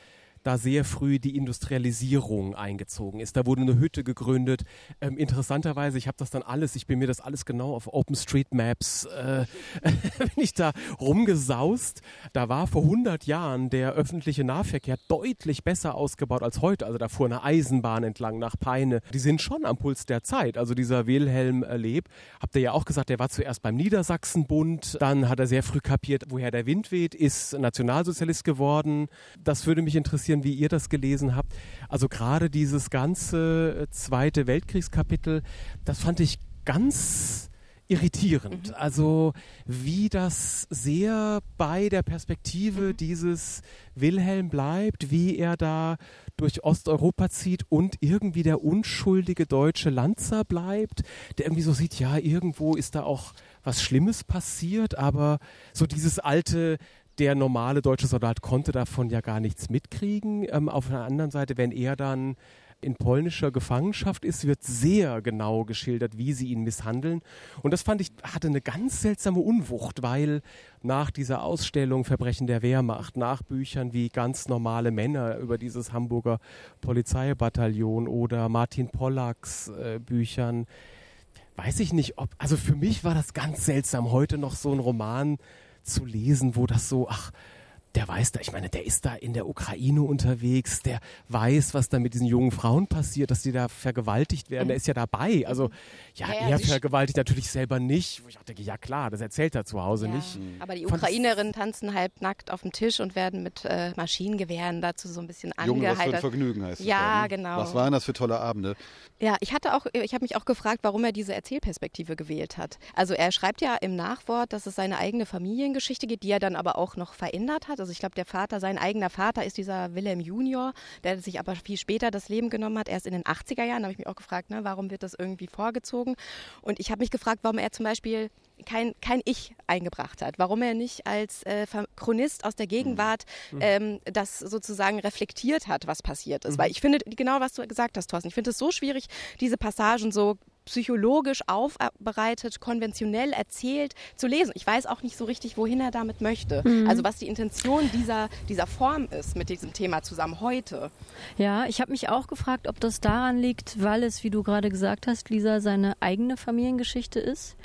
da sehr früh die Industrialisierung eingezogen ist. Da wurde eine Hütte gegründet. Ähm, interessanterweise, ich habe das dann alles, ich bin mir das alles genau auf OpenStreetMaps, äh, <laughs> bin ich da rumgesaust. Da war vor 100 Jahren der öffentliche Nahverkehr deutlich besser ausgebaut als heute. Also da fuhr eine Eisenbahn entlang nach Peine. Die sind schon am Puls der Zeit. Also dieser Wilhelm Leb, habt ihr ja auch gesagt, der war zuerst beim Niedersachsenbund, dann hat er sehr früh kapiert, woher der Wind weht, ist Nationalsozialist geworden. Das würde mich interessieren, interessieren, wie ihr das gelesen habt. Also gerade dieses ganze äh, Zweite Weltkriegskapitel, das fand ich ganz irritierend. Mhm. Also wie das sehr bei der Perspektive mhm. dieses Wilhelm bleibt, wie er da durch Osteuropa zieht und irgendwie der unschuldige deutsche Lanzer bleibt, der irgendwie so sieht, ja, irgendwo ist da auch was Schlimmes passiert, aber so dieses alte der normale deutsche Soldat konnte davon ja gar nichts mitkriegen. Ähm, auf der anderen Seite, wenn er dann in polnischer Gefangenschaft ist, wird sehr genau geschildert, wie sie ihn misshandeln. Und das fand ich, hatte eine ganz seltsame Unwucht, weil nach dieser Ausstellung Verbrechen der Wehrmacht, nach Büchern wie ganz normale Männer über dieses Hamburger Polizeibataillon oder Martin Pollacks äh, Büchern, weiß ich nicht, ob, also für mich war das ganz seltsam, heute noch so ein Roman zu lesen, wo das so, ach, der weiß da, ich meine, der ist da in der Ukraine unterwegs, der weiß, was da mit diesen jungen Frauen passiert, dass die da vergewaltigt werden, der ist ja dabei. Also, ja, ja er vergewaltigt natürlich selber nicht. Wo ich auch denke, ja klar, das erzählt er zu Hause ja. nicht. Aber die Ukrainerinnen tanzen halb nackt auf dem Tisch und werden mit äh, Maschinengewehren dazu so ein bisschen Junge, was für ein Vergnügen heißt Ja, da, ne? genau. Was waren das für tolle Abende? Ja, ich hatte auch, ich habe mich auch gefragt, warum er diese Erzählperspektive gewählt hat. Also er schreibt ja im Nachwort, dass es seine eigene Familiengeschichte geht, die er dann aber auch noch verändert hat. Also ich glaube, der Vater sein eigener Vater ist dieser Wilhelm Junior, der sich aber viel später das Leben genommen hat, erst in den 80er Jahren. Da habe ich mich auch gefragt, ne, warum wird das irgendwie vorgezogen? Und ich habe mich gefragt, warum er zum Beispiel kein, kein Ich eingebracht hat, warum er nicht als äh, Chronist aus der Gegenwart mhm. ähm, das sozusagen reflektiert hat, was passiert ist. Mhm. Weil ich finde, genau was du gesagt hast, Thorsten, ich finde es so schwierig, diese Passagen so psychologisch aufbereitet, konventionell erzählt zu lesen. Ich weiß auch nicht so richtig, wohin er damit möchte. Mhm. Also was die Intention dieser, dieser Form ist mit diesem Thema zusammen heute. Ja, ich habe mich auch gefragt, ob das daran liegt, weil es, wie du gerade gesagt hast, Lisa, seine eigene Familiengeschichte ist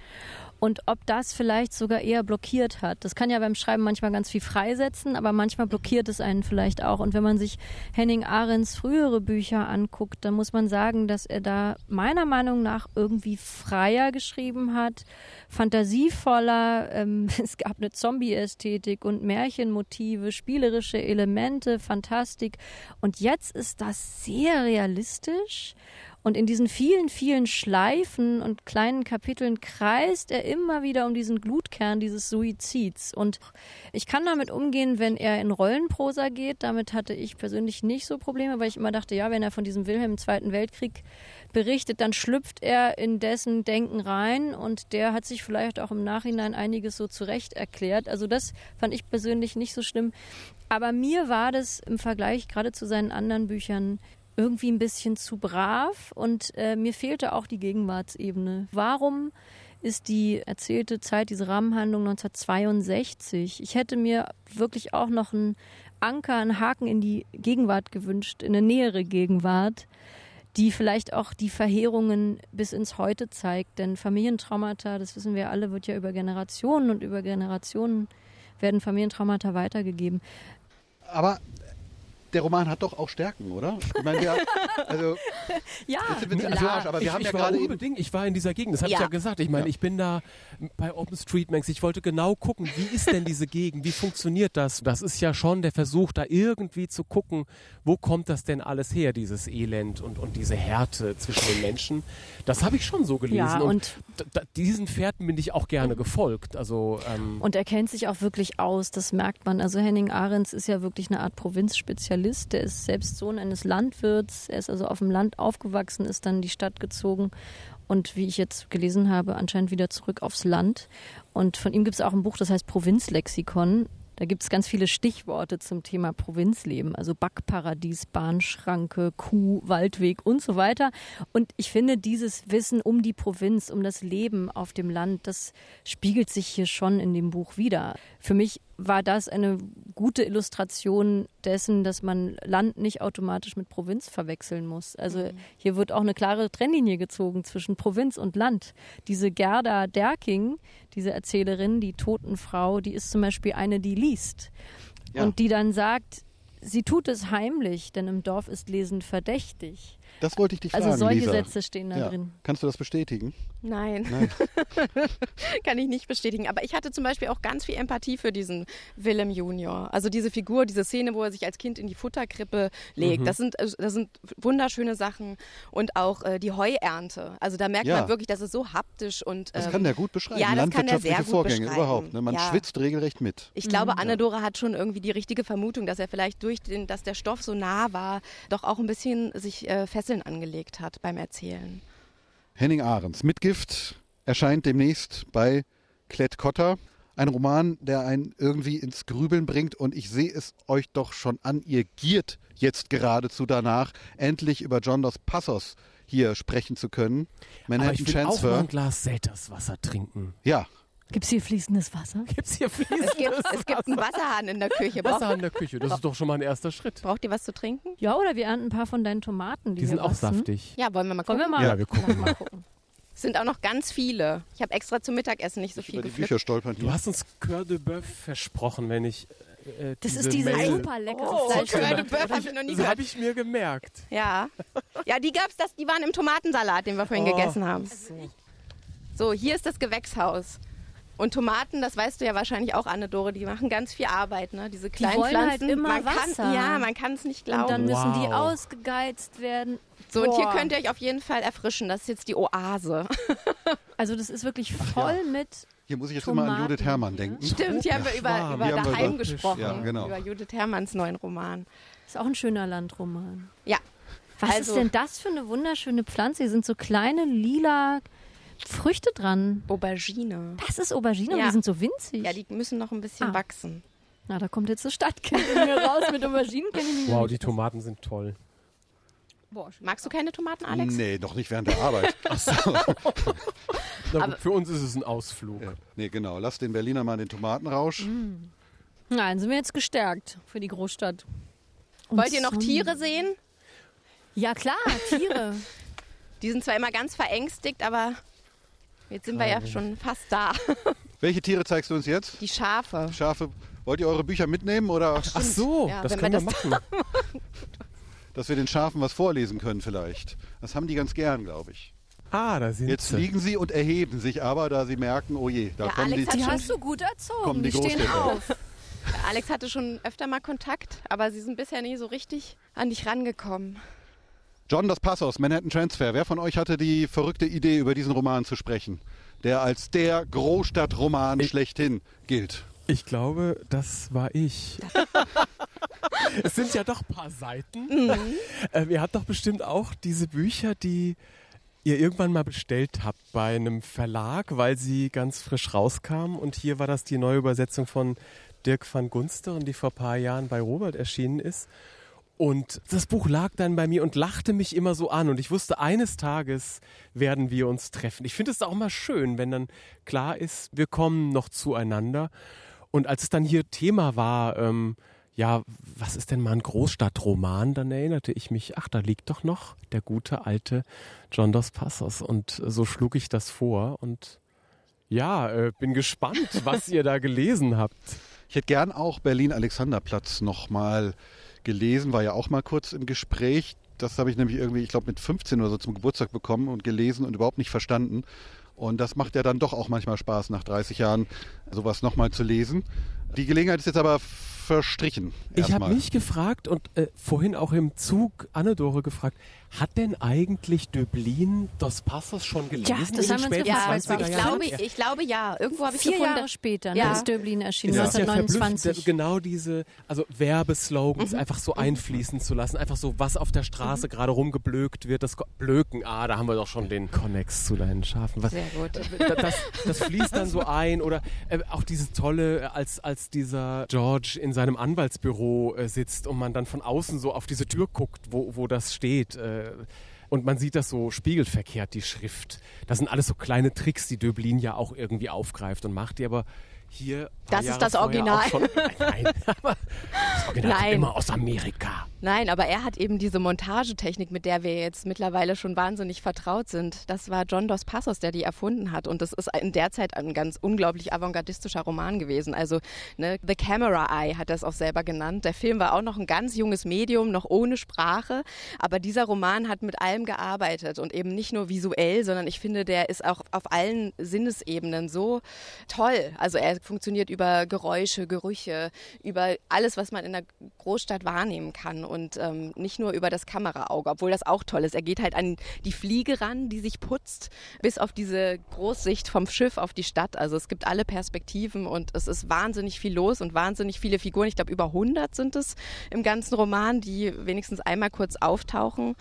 und ob das vielleicht sogar eher blockiert hat. Das kann ja beim Schreiben manchmal ganz viel freisetzen, aber manchmal blockiert es einen vielleicht auch. Und wenn man sich Henning Arends frühere Bücher anguckt, dann muss man sagen, dass er da meiner Meinung nach irgendwie freier geschrieben hat, fantasievoller. Ähm, <laughs> es gab eine Zombie-Ästhetik und Märchenmotive, spielerische Elemente, Fantastik. Und jetzt ist das sehr realistisch Und in diesen vielen, vielen Schleifen und kleinen Kapiteln kreist er immer wieder um diesen Glutkern dieses Suizids. Und ich kann damit umgehen, wenn er in Rollenprosa geht. Damit hatte ich persönlich nicht so Probleme, weil ich immer dachte, ja, wenn er von diesem Wilhelm im Zweiten Weltkrieg berichtet, dann schlüpft er in dessen Denken rein und der hat sich vielleicht auch im Nachhinein einiges so zurecht erklärt. Also das fand ich persönlich nicht so schlimm. Aber mir war das im Vergleich gerade zu seinen anderen Büchern irgendwie ein bisschen zu brav und äh, mir fehlte auch die Gegenwartsebene. Warum ist die erzählte Zeit, diese Rahmenhandlung 1962? Ich hätte mir wirklich auch noch einen Anker, einen Haken in die Gegenwart gewünscht, in eine nähere Gegenwart, die vielleicht auch die Verheerungen bis ins Heute zeigt. Denn Familientraumata, das wissen wir alle, wird ja über Generationen und über Generationen werden Familientraumata weitergegeben. Aber der Roman hat doch auch Stärken, oder? Ich meine, wir, also, <laughs> Ja, wir Also, Arsch, aber wir ich, haben ich ja war gerade unbedingt, ich war in dieser Gegend, das habe Ja. ich ja gesagt. Ich meine, Ja. ich bin da bei OpenStreetMaps, ich wollte genau gucken, wie ist denn diese Gegend, wie funktioniert das? Das ist ja schon der Versuch, da irgendwie zu gucken, wo kommt das denn alles her, dieses Elend und, und diese Härte zwischen den Menschen. Das habe ich schon so gelesen Ja, und- d- d- diesen Fährten bin ich auch gerne gefolgt. Also ähm, Und er kennt sich auch wirklich aus, das merkt man. Also Henning Ahrens ist ja wirklich eine Art Provinzspezialist. Der ist selbst Sohn eines Landwirts. Er ist also auf dem Land aufgewachsen, ist dann in die Stadt gezogen und wie ich jetzt gelesen habe, anscheinend wieder zurück aufs Land. Und von ihm gibt es auch ein Buch, das heißt Provinzlexikon. Da gibt es ganz viele Stichworte zum Thema Provinzleben, also Backparadies, Bahnschranke, Kuh, Waldweg und so weiter. Und ich finde, dieses Wissen um die Provinz, um das Leben auf dem Land, das spiegelt sich hier schon in dem Buch wieder. Für mich war das eine gute Illustration dessen, dass man Land nicht automatisch mit Provinz verwechseln muss. Also hier wird auch eine klare Trennlinie gezogen zwischen Provinz und Land. Diese Gerda Derking, diese Erzählerin, die Totenfrau, die ist zum Beispiel eine, die liest Ja. und die dann sagt, sie tut es heimlich, denn im Dorf ist Lesen verdächtig. Das wollte ich dich fragen, Also solche Lisa. Sätze stehen da ja. drin. Kannst du das bestätigen? Nein, Nein. <laughs> kann ich nicht bestätigen. Aber ich hatte zum Beispiel auch ganz viel Empathie für diesen Willem Junior. Also diese Figur, diese Szene, wo er sich als Kind in die Futterkrippe legt. Das, sind, äh, das sind wunderschöne Sachen. Und auch äh, die Heuernte. Also da merkt Ja. man wirklich, das ist so haptisch. Und, Das ähm, kann der gut beschreiben. Ja, das kann der Landwirtschaftliche sehr gut Vorgänge beschreiben. überhaupt. Ne? Man Ja. schwitzt regelrecht mit. Ich glaube, Anne-Dore hat schon irgendwie die richtige Vermutung, dass er vielleicht durch den, dass der Stoff so nah war, doch auch ein bisschen sich äh, Fesseln angelegt hat beim Erzählen. Henning Ahrens, Mitgift, erscheint demnächst bei Klett Cotta. Ein Roman, der einen irgendwie ins Grübeln bringt und ich sehe es euch doch schon an, ihr giert jetzt geradezu danach, endlich über John dos Passos hier sprechen zu können. aber Manhattan ich will auch mal Transfer. ein Glas Selterswasser trinken. Ja, Gibt es hier fließendes Wasser? <laughs> Gibt's hier Es fließendes gibt, es gibt einen Wasserhahn in der Küche. Braucht, Wasser in der Küche? Das ist doch schon mal ein erster Schritt. braucht ihr was zu trinken? Ja, oder wir ernten ein paar von deinen Tomaten, die, Die sind auch wachsen. saftig. Ja, wollen wir mal Wollen gucken? wir mal? Ja, wir gucken mal gucken. Es sind auch noch ganz viele. Ich habe extra zum Mittagessen nicht so ich viel über die. Bücher stolpern Du hast uns Coeur de Boeuf versprochen, wenn ich äh, Das diese ist dieses Mail- super leckere Oh, Fleisch. Coeur de Boeuf habe ich noch nie Das gehört. habe ich mir gemerkt. Ja. Ja, die gab's, das, die waren im Tomatensalat, den wir vorhin Oh. gegessen haben. So, hier ist das Gewächshaus. Und Tomaten, das weißt du ja wahrscheinlich auch, Anne-Dore, die machen ganz viel Arbeit, ne? Diese kleinen wollen halt Pflanzen. immer man Wasser. Kann, ja, man kann es nicht glauben. Und dann müssen die Wow. ausgegeizt werden. so, und hier Boah. könnt ihr euch auf jeden Fall erfrischen. Das ist jetzt die Oase. <laughs> Also das ist wirklich voll mit. Hier muss ich jetzt immer an Tomaten, Judith Herrmann ja. denken. Stimmt, hier haben wir über, über Hier haben wir daheim über- gesprochen. Ja, genau. Über Judith Hermanns neuen Roman. Ist auch ein schöner Landroman. Ja. Was Also- ist denn das für eine wunderschöne Pflanze? Hier sind so kleine lila Früchte dran. Aubergine. Das ist Aubergine und Ja. die sind so winzig. Ja, die müssen noch ein bisschen Ah. wachsen. Na, da kommt jetzt das Stadtkind in mir raus mit Auberginen. Ich Wow, die Tomaten sind toll. Boah, Magst du keine Tomaten, Alex? Nee, noch nicht während der Arbeit. <laughs> <laughs> Na für uns ist es ein Ausflug. ja. Nee, genau. Lass den Berliner mal den Tomatenrausch. Nein, sind wir jetzt gestärkt für die Großstadt. Und Wollt ihr noch. Tiere sehen? Ja, klar, Tiere. <laughs> Die sind zwar immer ganz verängstigt, aber jetzt sind wir ja schon fast da. <laughs> Welche Tiere zeigst du uns jetzt? Die Schafe. Schafe. Wollt ihr eure Bücher mitnehmen oder Ach so, Ja, das können wir wir <laughs> machen. dass wir den Schafen was vorlesen können vielleicht? Das haben die ganz gern, glaube ich. Ah, da sind Jetzt sie. liegen sie und erheben sich aber, da sie merken, oh je, da Ja, kommen Alex die. Die schon- hast du gut erzogen. Die die stehen auf. <laughs> Alex hatte schon öfter mal Kontakt, aber sie sind bisher nie so richtig an dich rangekommen. John Dos Passos, Manhattan Transfer. Wer von euch hatte die verrückte Idee, über diesen Roman zu sprechen, der als der Großstadtroman schlechthin gilt? Ich glaube, das war ich. <laughs> es sind ja doch ein paar Seiten. Ähm, ihr habt doch bestimmt auch diese Bücher, die ihr irgendwann mal bestellt habt bei einem Verlag, weil sie ganz frisch rauskamen. Und hier war das die neue Übersetzung von Dirk van Gunsteren, die vor ein paar Jahren bei Robert erschienen ist. Und das Buch lag dann bei mir und lachte mich immer so an. Und ich wusste, eines Tages werden wir uns treffen. Ich finde es auch mal schön, wenn dann klar ist, wir kommen noch zueinander. Und als es dann hier Thema war, ähm, ja, was ist denn mal ein Großstadtroman, dann erinnerte ich mich, ach, da liegt doch noch der gute alte John Dos Passos. Und so schlug ich das vor und ja, äh, bin gespannt, was ihr da gelesen habt. Ich hätte gern auch Berlin-Alexanderplatz nochmal gelesen, war ja auch mal kurz im Gespräch. Das habe ich nämlich irgendwie, ich glaube, mit 15 oder so zum Geburtstag bekommen und gelesen und überhaupt nicht verstanden. Und das macht ja dann doch auch manchmal Spaß, nach 30 Jahren sowas nochmal zu lesen. Die Gelegenheit ist jetzt aber verstrichen. Ich habe mich gefragt und äh, vorhin auch im Zug Anne-Dore gefragt, hat denn eigentlich Döblin Dos Passos schon gelesen? das in den haben wir uns gefragt. Ja, 20er ich glaube, ich glaube ja. Irgendwo habe ich Vier gefunden. Jahre später, Ja. ne, ist Döblin erschienen, Das ja verblüffend, 1929. genau diese, also Werbeslogans einfach so einfließen zu lassen, einfach so, was auf der Straße gerade rumgeblökt wird, das Blöken, ah, da haben wir doch schon den Konnex zu deinen Schafen. Was, Sehr gut. <laughs> da- das, das fließt dann so ein oder äh, auch dieses tolle, äh, als, als dieser George in seinem Anwaltsbüro äh, sitzt und man dann von außen so auf diese Tür guckt, wo, wo das steht. Äh, und man sieht das so spiegelverkehrt, die Schrift. Das sind alles so kleine Tricks, die Döblin ja auch irgendwie aufgreift und macht, die aber hier. Das ist Jahre das Original. Schon, nein, <laughs> aber das Original Nein. immer aus Amerika. Nein, aber er hat eben diese Montagetechnik, mit der wir jetzt mittlerweile schon wahnsinnig vertraut sind. Das war John Dos Passos, der die erfunden hat. Und das ist in der Zeit ein ganz unglaublich avantgardistischer Roman gewesen. Also ne, The Camera Eye hat das auch selber genannt. Der Film war auch noch ein ganz junges Medium, noch ohne Sprache. Aber dieser Roman hat mit allem gearbeitet und eben nicht nur visuell, sondern ich finde, der ist auch auf allen Sinnesebenen so toll. Also er funktioniert über Geräusche, Gerüche, über alles, was man in der Großstadt wahrnehmen kann und ähm, nicht nur über das Kameraauge, obwohl das auch toll ist. Er geht halt an die Fliege ran, die sich putzt, bis auf diese Großsicht vom Schiff auf die Stadt. Also es gibt alle Perspektiven und es ist wahnsinnig viel los und wahnsinnig viele Figuren. Ich glaube, über 100 sind es im ganzen Roman, die wenigstens einmal kurz auftauchen.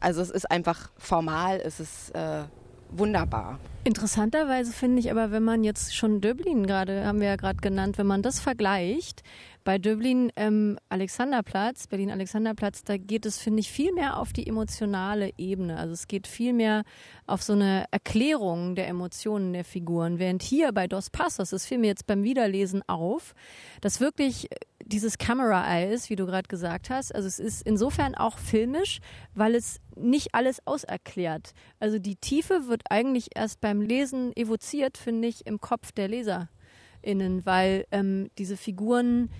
Also es ist einfach formal, es ist äh, wunderbar. Interessanterweise finde ich aber, wenn man jetzt schon Döblin gerade, haben wir ja gerade genannt, wenn man das vergleicht, bei Döblin ähm, Alexanderplatz, Berlin-Alexanderplatz, da geht es, finde ich, viel mehr auf die emotionale Ebene. Also es geht viel mehr auf so eine Erklärung der Emotionen der Figuren. Während hier bei Dos Passos, das fiel mir jetzt beim Wiederlesen auf, dass wirklich äh, dieses Camera Eye ist, wie du gerade gesagt hast. Also es ist insofern auch filmisch, weil es nicht alles auserklärt. Also die Tiefe wird eigentlich erst beim Lesen evoziert, finde ich, im Kopf der LeserInnen, weil ähm, diese Figuren,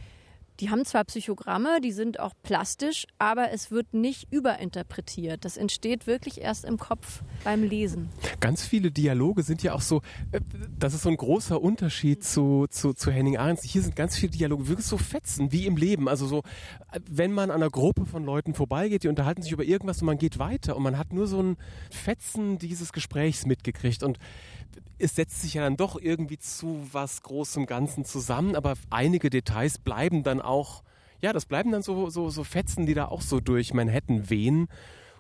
die haben zwar Psychogramme, die sind auch plastisch, aber es wird nicht überinterpretiert. Das entsteht wirklich erst im Kopf beim Lesen. Ganz viele Dialoge sind ja auch so, äh, das ist so ein großer Unterschied zu, zu, zu Henning Ahrens. Hier sind ganz viele Dialoge wirklich so fetzen, wie im Leben. Also so, äh, wenn man an einer Gruppe von Leuten vorbeigeht, die unterhalten sich über irgendwas und man geht weiter und man hat nur so ein Fetzen dieses Gesprächs mitgekriegt und es setzt sich ja dann doch irgendwie zu was Großem Ganzen zusammen, aber einige Details bleiben dann auch, ja, das bleiben dann so, so, so Fetzen, die da auch so durch Manhattan wehen.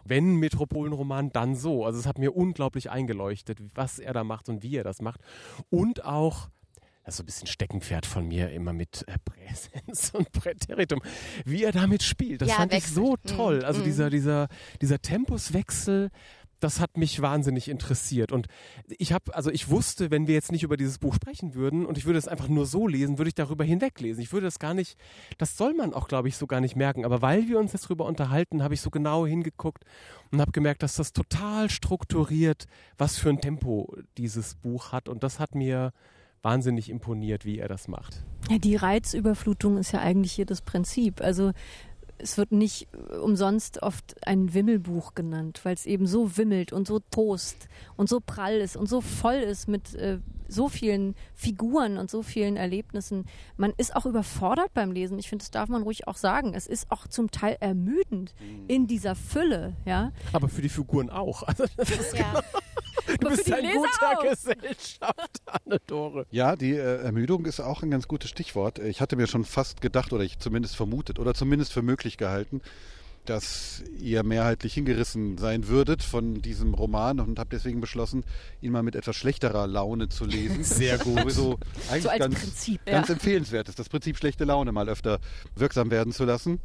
Wenn Metropolenroman, dann so. Also es hat mir unglaublich eingeleuchtet, was er da macht und wie er das macht. Und auch, das ist so ein bisschen Steckenpferd von mir, immer mit äh, Präsenz und Präteritum, wie er damit spielt. Das Ja, fand ich wechselt. so Mhm. toll. Also Mhm. dieser, dieser, dieser Tempuswechsel, das hat mich wahnsinnig interessiert. Und ich habe, also ich wusste, wenn wir jetzt nicht über dieses Buch sprechen würden und ich würde es einfach nur so lesen, würde ich darüber hinweglesen. Ich würde das gar nicht, das soll man auch, glaube ich, so gar nicht merken. Aber weil wir uns jetzt darüber unterhalten, habe ich so genau hingeguckt und habe gemerkt, dass das total strukturiert, was für ein Tempo dieses Buch hat. Und das hat mir wahnsinnig imponiert, wie er das macht. Ja, die Reizüberflutung ist ja eigentlich hier das Prinzip. Also es wird nicht äh, umsonst oft ein Wimmelbuch genannt, weil es eben so wimmelt und so tost und so prall ist und so voll ist mit äh, so vielen Figuren und so vielen Erlebnissen. Man ist auch überfordert beim Lesen. Ich finde, das darf man ruhig auch sagen. Es ist auch zum Teil ermüdend Mhm. in dieser Fülle, ja. Aber für die Figuren auch. <laughs> Also, das ist Ja. Du Aber bist die ein Leser guter auch. Gesellschaft, Anne-Dore. Ja, die äh, Ermüdung ist auch ein ganz gutes Stichwort. Ich hatte mir schon fast gedacht oder ich zumindest vermutet oder zumindest für möglich gehalten, dass ihr mehrheitlich hingerissen sein würdet von diesem Roman und habe deswegen beschlossen, ihn mal mit etwas schlechterer Laune zu lesen. <laughs> Sehr gut. Sowieso eigentlich So als ganz, Prinzip, ganz ja. empfehlenswert ist, das Prinzip schlechte Laune mal öfter wirksam werden zu lassen.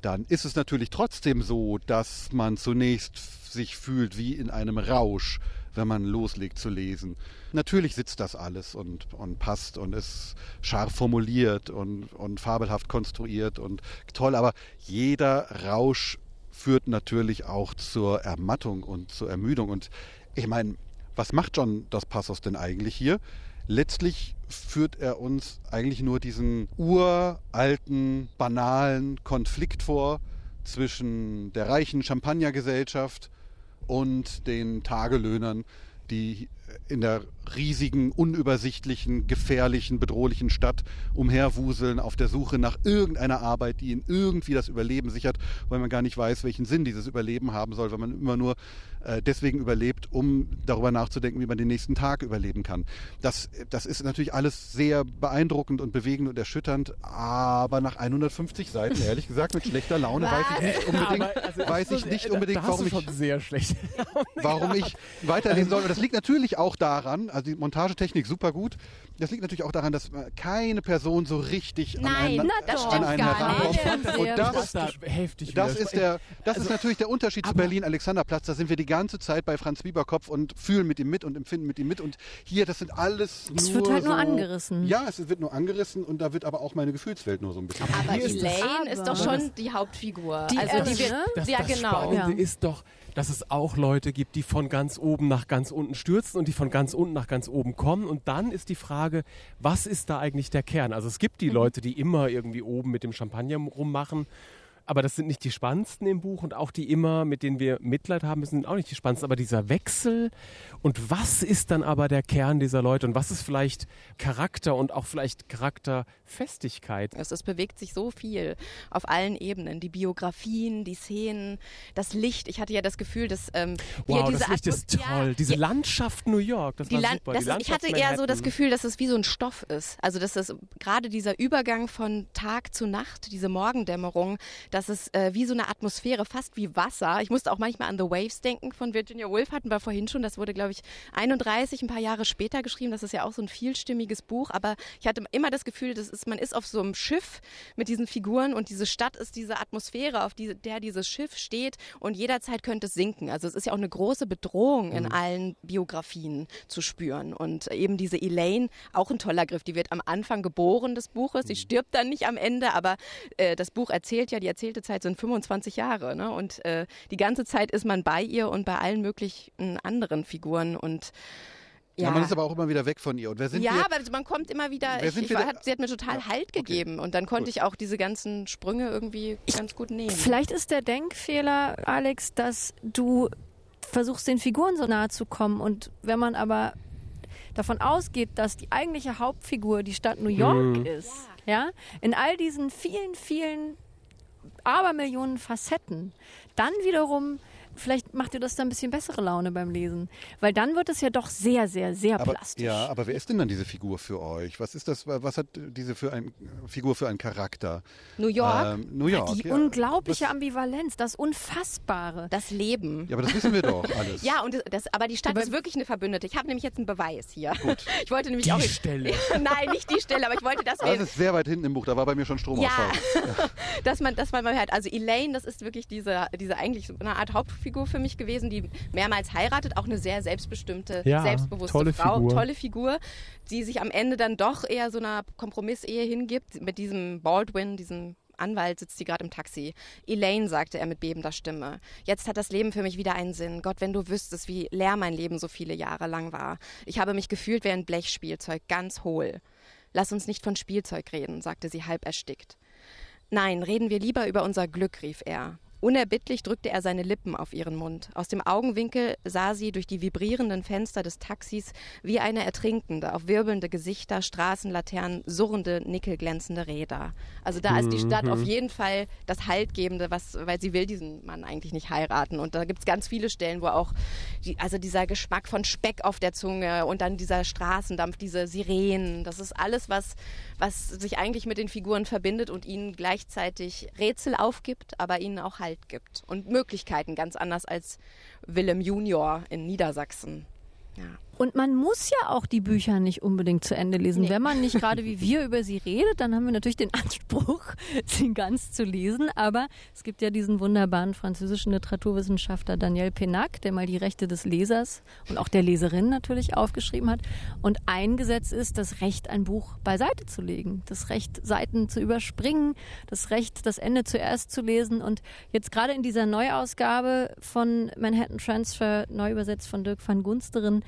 Dann ist es natürlich trotzdem so, dass man zunächst sich fühlt wie in einem Rausch, wenn man loslegt zu lesen. Natürlich sitzt das alles und, und passt und ist scharf formuliert und, und fabelhaft konstruiert und toll, aber jeder Rausch führt natürlich auch zur Ermattung und zur Ermüdung. Und ich meine, was macht John Dos Passos denn eigentlich hier? Letztlich führt er uns eigentlich nur diesen uralten, banalen Konflikt vor zwischen der reichen Champagnergesellschaft und den Tagelöhnern, die in der riesigen, unübersichtlichen, gefährlichen, bedrohlichen Stadt umherwuseln auf der Suche nach irgendeiner Arbeit, die ihnen irgendwie das Überleben sichert, weil man gar nicht weiß, welchen Sinn dieses Überleben haben soll, weil man immer nur äh, deswegen überlebt, um darüber nachzudenken, wie man den nächsten Tag überleben kann. Das, das ist natürlich alles sehr beeindruckend und bewegend und erschütternd, aber nach 150 Seiten, ehrlich gesagt, mit schlechter Laune weiß ich nicht unbedingt, also, weiß ich nicht unbedingt, warum ich schlecht. <laughs> warum ich weiterlesen soll. Und das liegt natürlich auch daran, also die Montagetechnik super gut. Das liegt natürlich auch daran, dass äh, keine Person so richtig an Nein, einen, das an stimmt einen gar herankommt. Und sehr das, Das da heftig das ist der, das Also, ist natürlich der Unterschied zu Berlin Alexanderplatz. Da sind wir die ganze Zeit bei Franz Bieberkopf und fühlen mit ihm mit und empfinden mit ihm mit. Und hier, das sind alles Es nur wird halt nur so, angerissen. Ja, es wird nur angerissen und da wird aber auch meine Gefühlswelt nur so ein bisschen. Aber Hier ist Elaine ist, doch schon die Hauptfigur. Die also die ne? Das, ja das genau. Spannende Ja. ist doch, dass es auch Leute gibt, die von ganz oben nach ganz unten stürzen und die von ganz unten nach ganz oben kommen. Und dann ist die Frage, was ist da eigentlich der Kern? Also es gibt die Leute, die immer irgendwie oben mit dem Champagner rummachen. Aber das sind nicht die spannendsten im Buch und auch die immer, mit denen wir Mitleid haben müssen, sind auch nicht die spannendsten. Aber dieser Wechsel und was ist dann aber der Kern dieser Leute und was ist vielleicht Charakter und auch vielleicht Charakterfestigkeit? Es, es bewegt sich so viel auf allen Ebenen. Die Biografien, die Szenen, das Licht. Ich hatte ja das Gefühl, dass ähm, Wow, diese das Licht ist toll. Ja, Diese Landschaft New York, das die war super. das ist, ich hatte Landschaft eher so das Manhattan. Gefühl, dass es wie so ein Stoff ist. Also dass es gerade dieser Übergang von Tag zu Nacht, diese Morgendämmerung, dass es äh, wie so eine Atmosphäre, fast wie Wasser. Ich musste auch manchmal an The Waves denken von Virginia Woolf, hatten wir vorhin schon. Das wurde, glaube ich, 31, ein paar Jahre später geschrieben. Das ist ja auch so ein vielstimmiges Buch. Aber ich hatte immer das Gefühl, das ist, man ist auf so einem Schiff mit diesen Figuren und diese Stadt ist diese Atmosphäre, auf die, der dieses Schiff steht und jederzeit könnte es sinken. Also es ist ja auch eine große Bedrohung in allen Biografien zu spüren. Und eben diese Elaine, auch ein toller Griff, die wird am Anfang geboren des Buches, die stirbt dann nicht am Ende, aber äh, das Buch erzählt ja, die erzählte Zeit sind 25 Jahre. Ne? Und äh, die ganze Zeit ist man bei ihr und bei allen möglichen anderen Figuren und Ja. ja. man ist aber auch immer wieder weg von ihr. Und wer sind ja, wir? aber man kommt immer wieder. Wer Ich, sind ich wir war, hat, sie hat mir total Halt gegeben und dann konnte Gut. ich auch diese ganzen Sprünge irgendwie ganz gut nehmen. Vielleicht ist der Denkfehler, Alex, dass du versuchst, den Figuren so nahe zu kommen. Und wenn man aber davon ausgeht, dass die eigentliche Hauptfigur die Stadt New York Mhm. ist, ja, in all diesen vielen, vielen Abermillionen Facetten, dann wiederum vielleicht macht dir das dann ein bisschen bessere Laune beim Lesen. Weil dann wird es ja doch sehr, sehr, sehr Aber, plastisch. ja, aber wer ist denn dann diese Figur für euch? Was ist das? Was hat diese für ein, Figur für einen Charakter? New York, Ähm, New York. Die ja. unglaubliche Was, Ambivalenz, das Unfassbare. das Leben. ja, aber das wissen wir doch alles. <laughs> Ja, und das, das, aber die Stadt Aber- ist wirklich eine Verbündete. Ich habe nämlich jetzt einen Beweis hier. Gut. <laughs> Ich wollte nämlich Die auch. Stelle. <laughs> Nein, nicht die Stelle, aber ich wollte, dass Das wir, ist sehr weit hinten im Buch, da war bei mir schon Stromausfall. dass man, dass man mal hört. Also Elaine, das ist wirklich diese, diese eigentlich so eine Art Hauptfigur für mich gewesen, die mehrmals heiratet, auch eine sehr selbstbestimmte, Ja, selbstbewusste tolle Frau, Figur. tolle Figur, die sich am Ende dann doch eher so einer Kompromissehe hingibt mit diesem Baldwin, diesem Anwalt sitzt sie gerade im Taxi. Elaine, sagte er mit bebender Stimme. Jetzt hat das Leben für mich wieder einen Sinn. Gott, wenn du wüsstest, wie leer mein Leben so viele Jahre lang war. Ich habe mich gefühlt wie ein Blechspielzeug, ganz hohl. Lass uns nicht von Spielzeug reden, sagte sie halb erstickt. Nein, reden wir lieber über unser Glück, rief er. Unerbittlich drückte er seine Lippen auf ihren Mund. Aus dem Augenwinkel sah sie durch die vibrierenden Fenster des Taxis wie eine Ertrinkende auf wirbelnde Gesichter, Straßenlaternen, surrende, nickelglänzende Räder. Also da ist die Stadt auf jeden Fall das Haltgebende, was, weil sie will diesen Mann eigentlich nicht heiraten. Und da gibt es ganz viele Stellen, wo auch die, also dieser Geschmack von Speck auf der Zunge und dann dieser Straßendampf, diese Sirenen, das ist alles, was, was sich eigentlich mit den Figuren verbindet und ihnen gleichzeitig Rätsel aufgibt, aber ihnen auch Halt gibt und Möglichkeiten, ganz anders als Willem Junior in Niedersachsen. Ja. Und man muss ja auch die Bücher nicht unbedingt zu Ende lesen. Nee. Wenn man nicht gerade wie wir über sie redet, dann haben wir natürlich den <laughs> Anspruch, sie ganz zu lesen. Aber es gibt ja diesen wunderbaren französischen Literaturwissenschaftler Daniel Penac, der mal die Rechte des Lesers und auch der Leserin natürlich aufgeschrieben hat. Und ein Gesetz ist das Recht, ein Buch beiseite zu legen, das Recht, Seiten zu überspringen, das Recht, das Ende zuerst zu lesen. Und jetzt gerade in dieser Neuausgabe von Manhattan Transfer, neu übersetzt von Dirk van Gunsteren,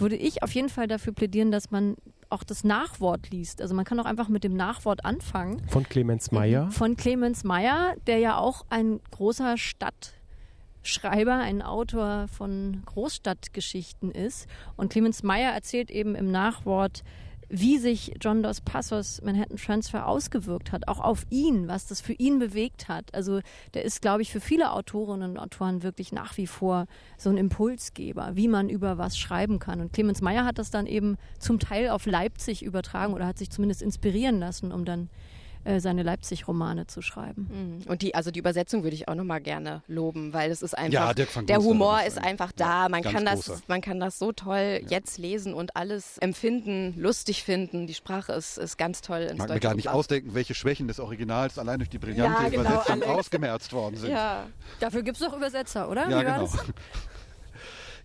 würde ich auf jeden Fall dafür plädieren, dass man auch das Nachwort liest. Also man kann auch einfach mit dem Nachwort anfangen. Von Clemens Meyer. Von Clemens Meyer, der ja auch ein großer Stadtschreiber, ein Autor von Großstadtgeschichten ist. Und Clemens Meyer erzählt eben im Nachwort, wie sich John Dos Passos Manhattan Transfer ausgewirkt hat, auch auf ihn, was das für ihn bewegt hat. Also der ist, glaube ich, für viele Autorinnen und Autoren wirklich nach wie vor so ein Impulsgeber, wie man über was schreiben kann. Und Clemens Meyer hat das dann eben zum Teil auf Leipzig übertragen oder hat sich zumindest inspirieren lassen, um dann äh, seine Leipzig-Romane zu schreiben. Mhm. Und die, also die Übersetzung würde ich auch nochmal gerne loben, weil es ist einfach, Ja, Dirk van der Humor ist ist ein- einfach da. ja, man kann das, großer. man kann das so toll jetzt lesen und alles empfinden, lustig finden. Die Sprache ist, ist ganz toll ins Ich mag mir gar nicht ausdenken, welche Schwächen des Originals allein durch die brillante Ja, genau, Übersetzung Alex. ausgemerzt worden sind. Ja. Dafür gibt es doch Übersetzer, oder? Ja, genau. das? <laughs>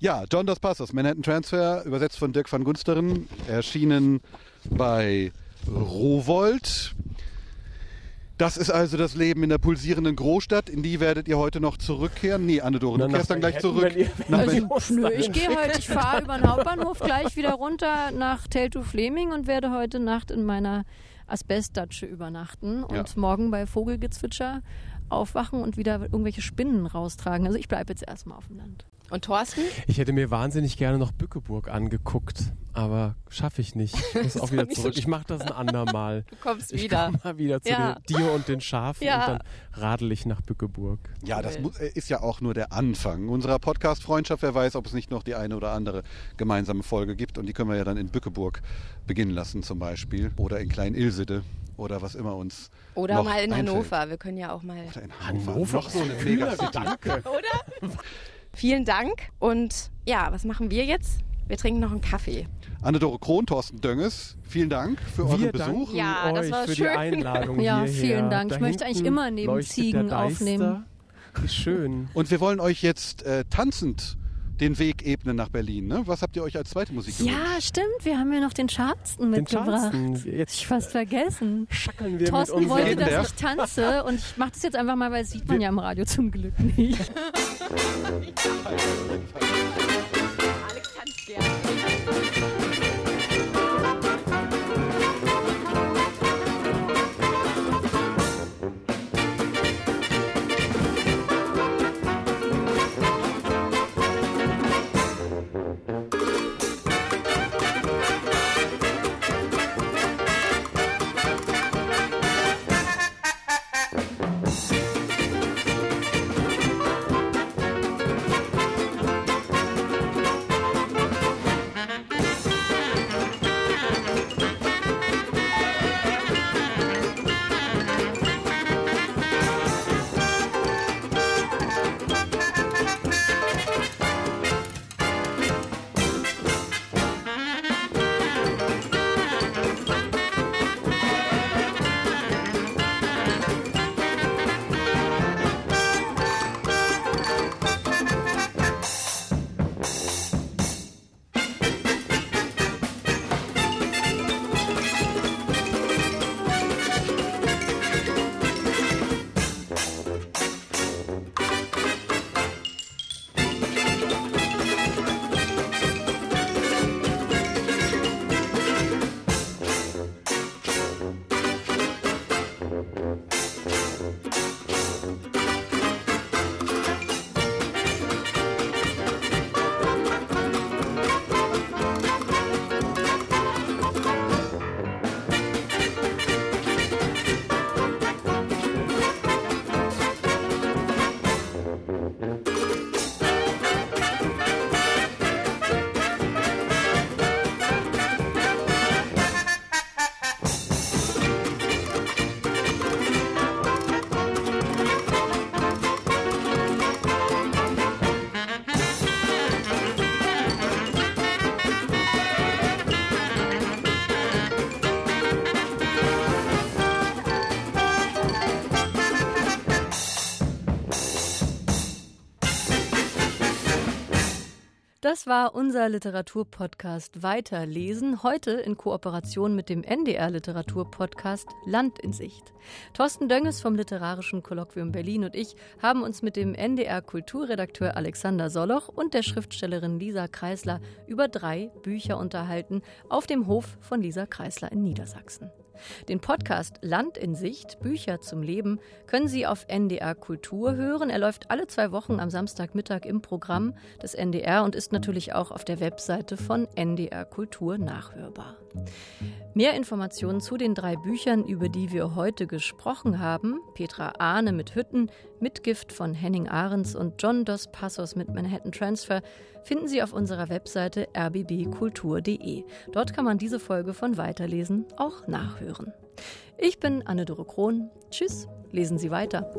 Ja, John Dos Passos, Manhattan Transfer, übersetzt von Dirk van Gunsteren, erschienen bei Rowold. Das ist also das Leben in der pulsierenden Großstadt. In die werdet ihr heute noch zurückkehren. Nee, Anne-Dore, du kehrst dann gleich zurück. wenn ihr- Nach Also, nö, ich gehe heute, ich fahre über den Hauptbahnhof <laughs> gleich wieder runter nach Teltow Fleming und werde heute Nacht in meiner Asbestdatsche übernachten und Ja. morgen bei Vogelgezwitscher aufwachen und wieder irgendwelche Spinnen raustragen. Also ich bleibe jetzt erstmal auf dem Land. Und Thorsten? Ich hätte mir wahnsinnig gerne noch Bückeburg angeguckt, aber schaffe ich nicht. Ich muss <laughs> auch wieder nicht so zurück. ich mache das ein andermal. Du kommst Ich wieder. komme mal wieder zu Ja. den dir und den Schafen Ja. und dann radel ich nach Bückeburg. Ja, das äh, ist ja auch nur der Anfang unserer Podcast-Freundschaft. Wer weiß, ob es nicht noch die eine oder andere gemeinsame Folge gibt. Und die können wir ja dann in Bückeburg beginnen lassen zum Beispiel. Oder in Klein-Ilsede oder was immer uns Oder noch mal in einfällt. Hannover. Wir können ja auch mal. Oder in Hannover. Hannover? Noch so eine Megacity. Danke. <laughs> <laughs> Vielen Dank. Und ja, was machen wir jetzt? Wir trinken noch einen Kaffee. Anne-Dore Krohn, Thorsten Dönges, vielen Dank für Wir euren Besuch. Ja, das war für schön. die Einladung Ja, hierher. vielen Dank. Ich Da möchte eigentlich immer neben Ziegen aufnehmen. Wie schön. Und wir wollen euch jetzt äh, tanzend den Weg ebnen nach Berlin. Ne? Was habt ihr euch als zweite Musik gewünscht? Ja, stimmt. Wir haben ja noch den Charleston Den mitgebracht. Charleston. Jetzt Ich fast vergessen. schackeln wir Thorsten mit wollte, dass ich tanze und ich mache das jetzt einfach mal, weil das sieht man ja im Radio zum Glück nicht. <laughs> Alex tanzt gerne. War unser Literaturpodcast Weiterlesen, heute in Kooperation mit dem NDR Literaturpodcast Land in Sicht. Thorsten Dönges vom Literarischen Kolloquium Berlin und ich haben uns mit dem NDR Kulturredakteur Alexander Soloch und der Schriftstellerin Lisa Kreisler über drei Bücher unterhalten auf dem Hof von Lisa Kreisler in Niedersachsen. Den Podcast Land in Sicht, Bücher zum Leben, können Sie auf NDR Kultur hören. Er läuft alle zwei Wochen am Samstagmittag im Programm des NDR und ist natürlich auch auf der Webseite von NDR Kultur nachhörbar. Mehr Informationen zu den drei Büchern, über die wir heute gesprochen haben, Petra Ahne mit Hütten, Mitgift von Henning Ahrens und John Dos Passos mit Manhattan Transfer, finden Sie auf unserer Webseite rbbkultur.de. Dort kann man diese Folge von Weiterlesen auch nachhören. Ich bin Anne-Dore Krohn. Tschüss, lesen Sie weiter.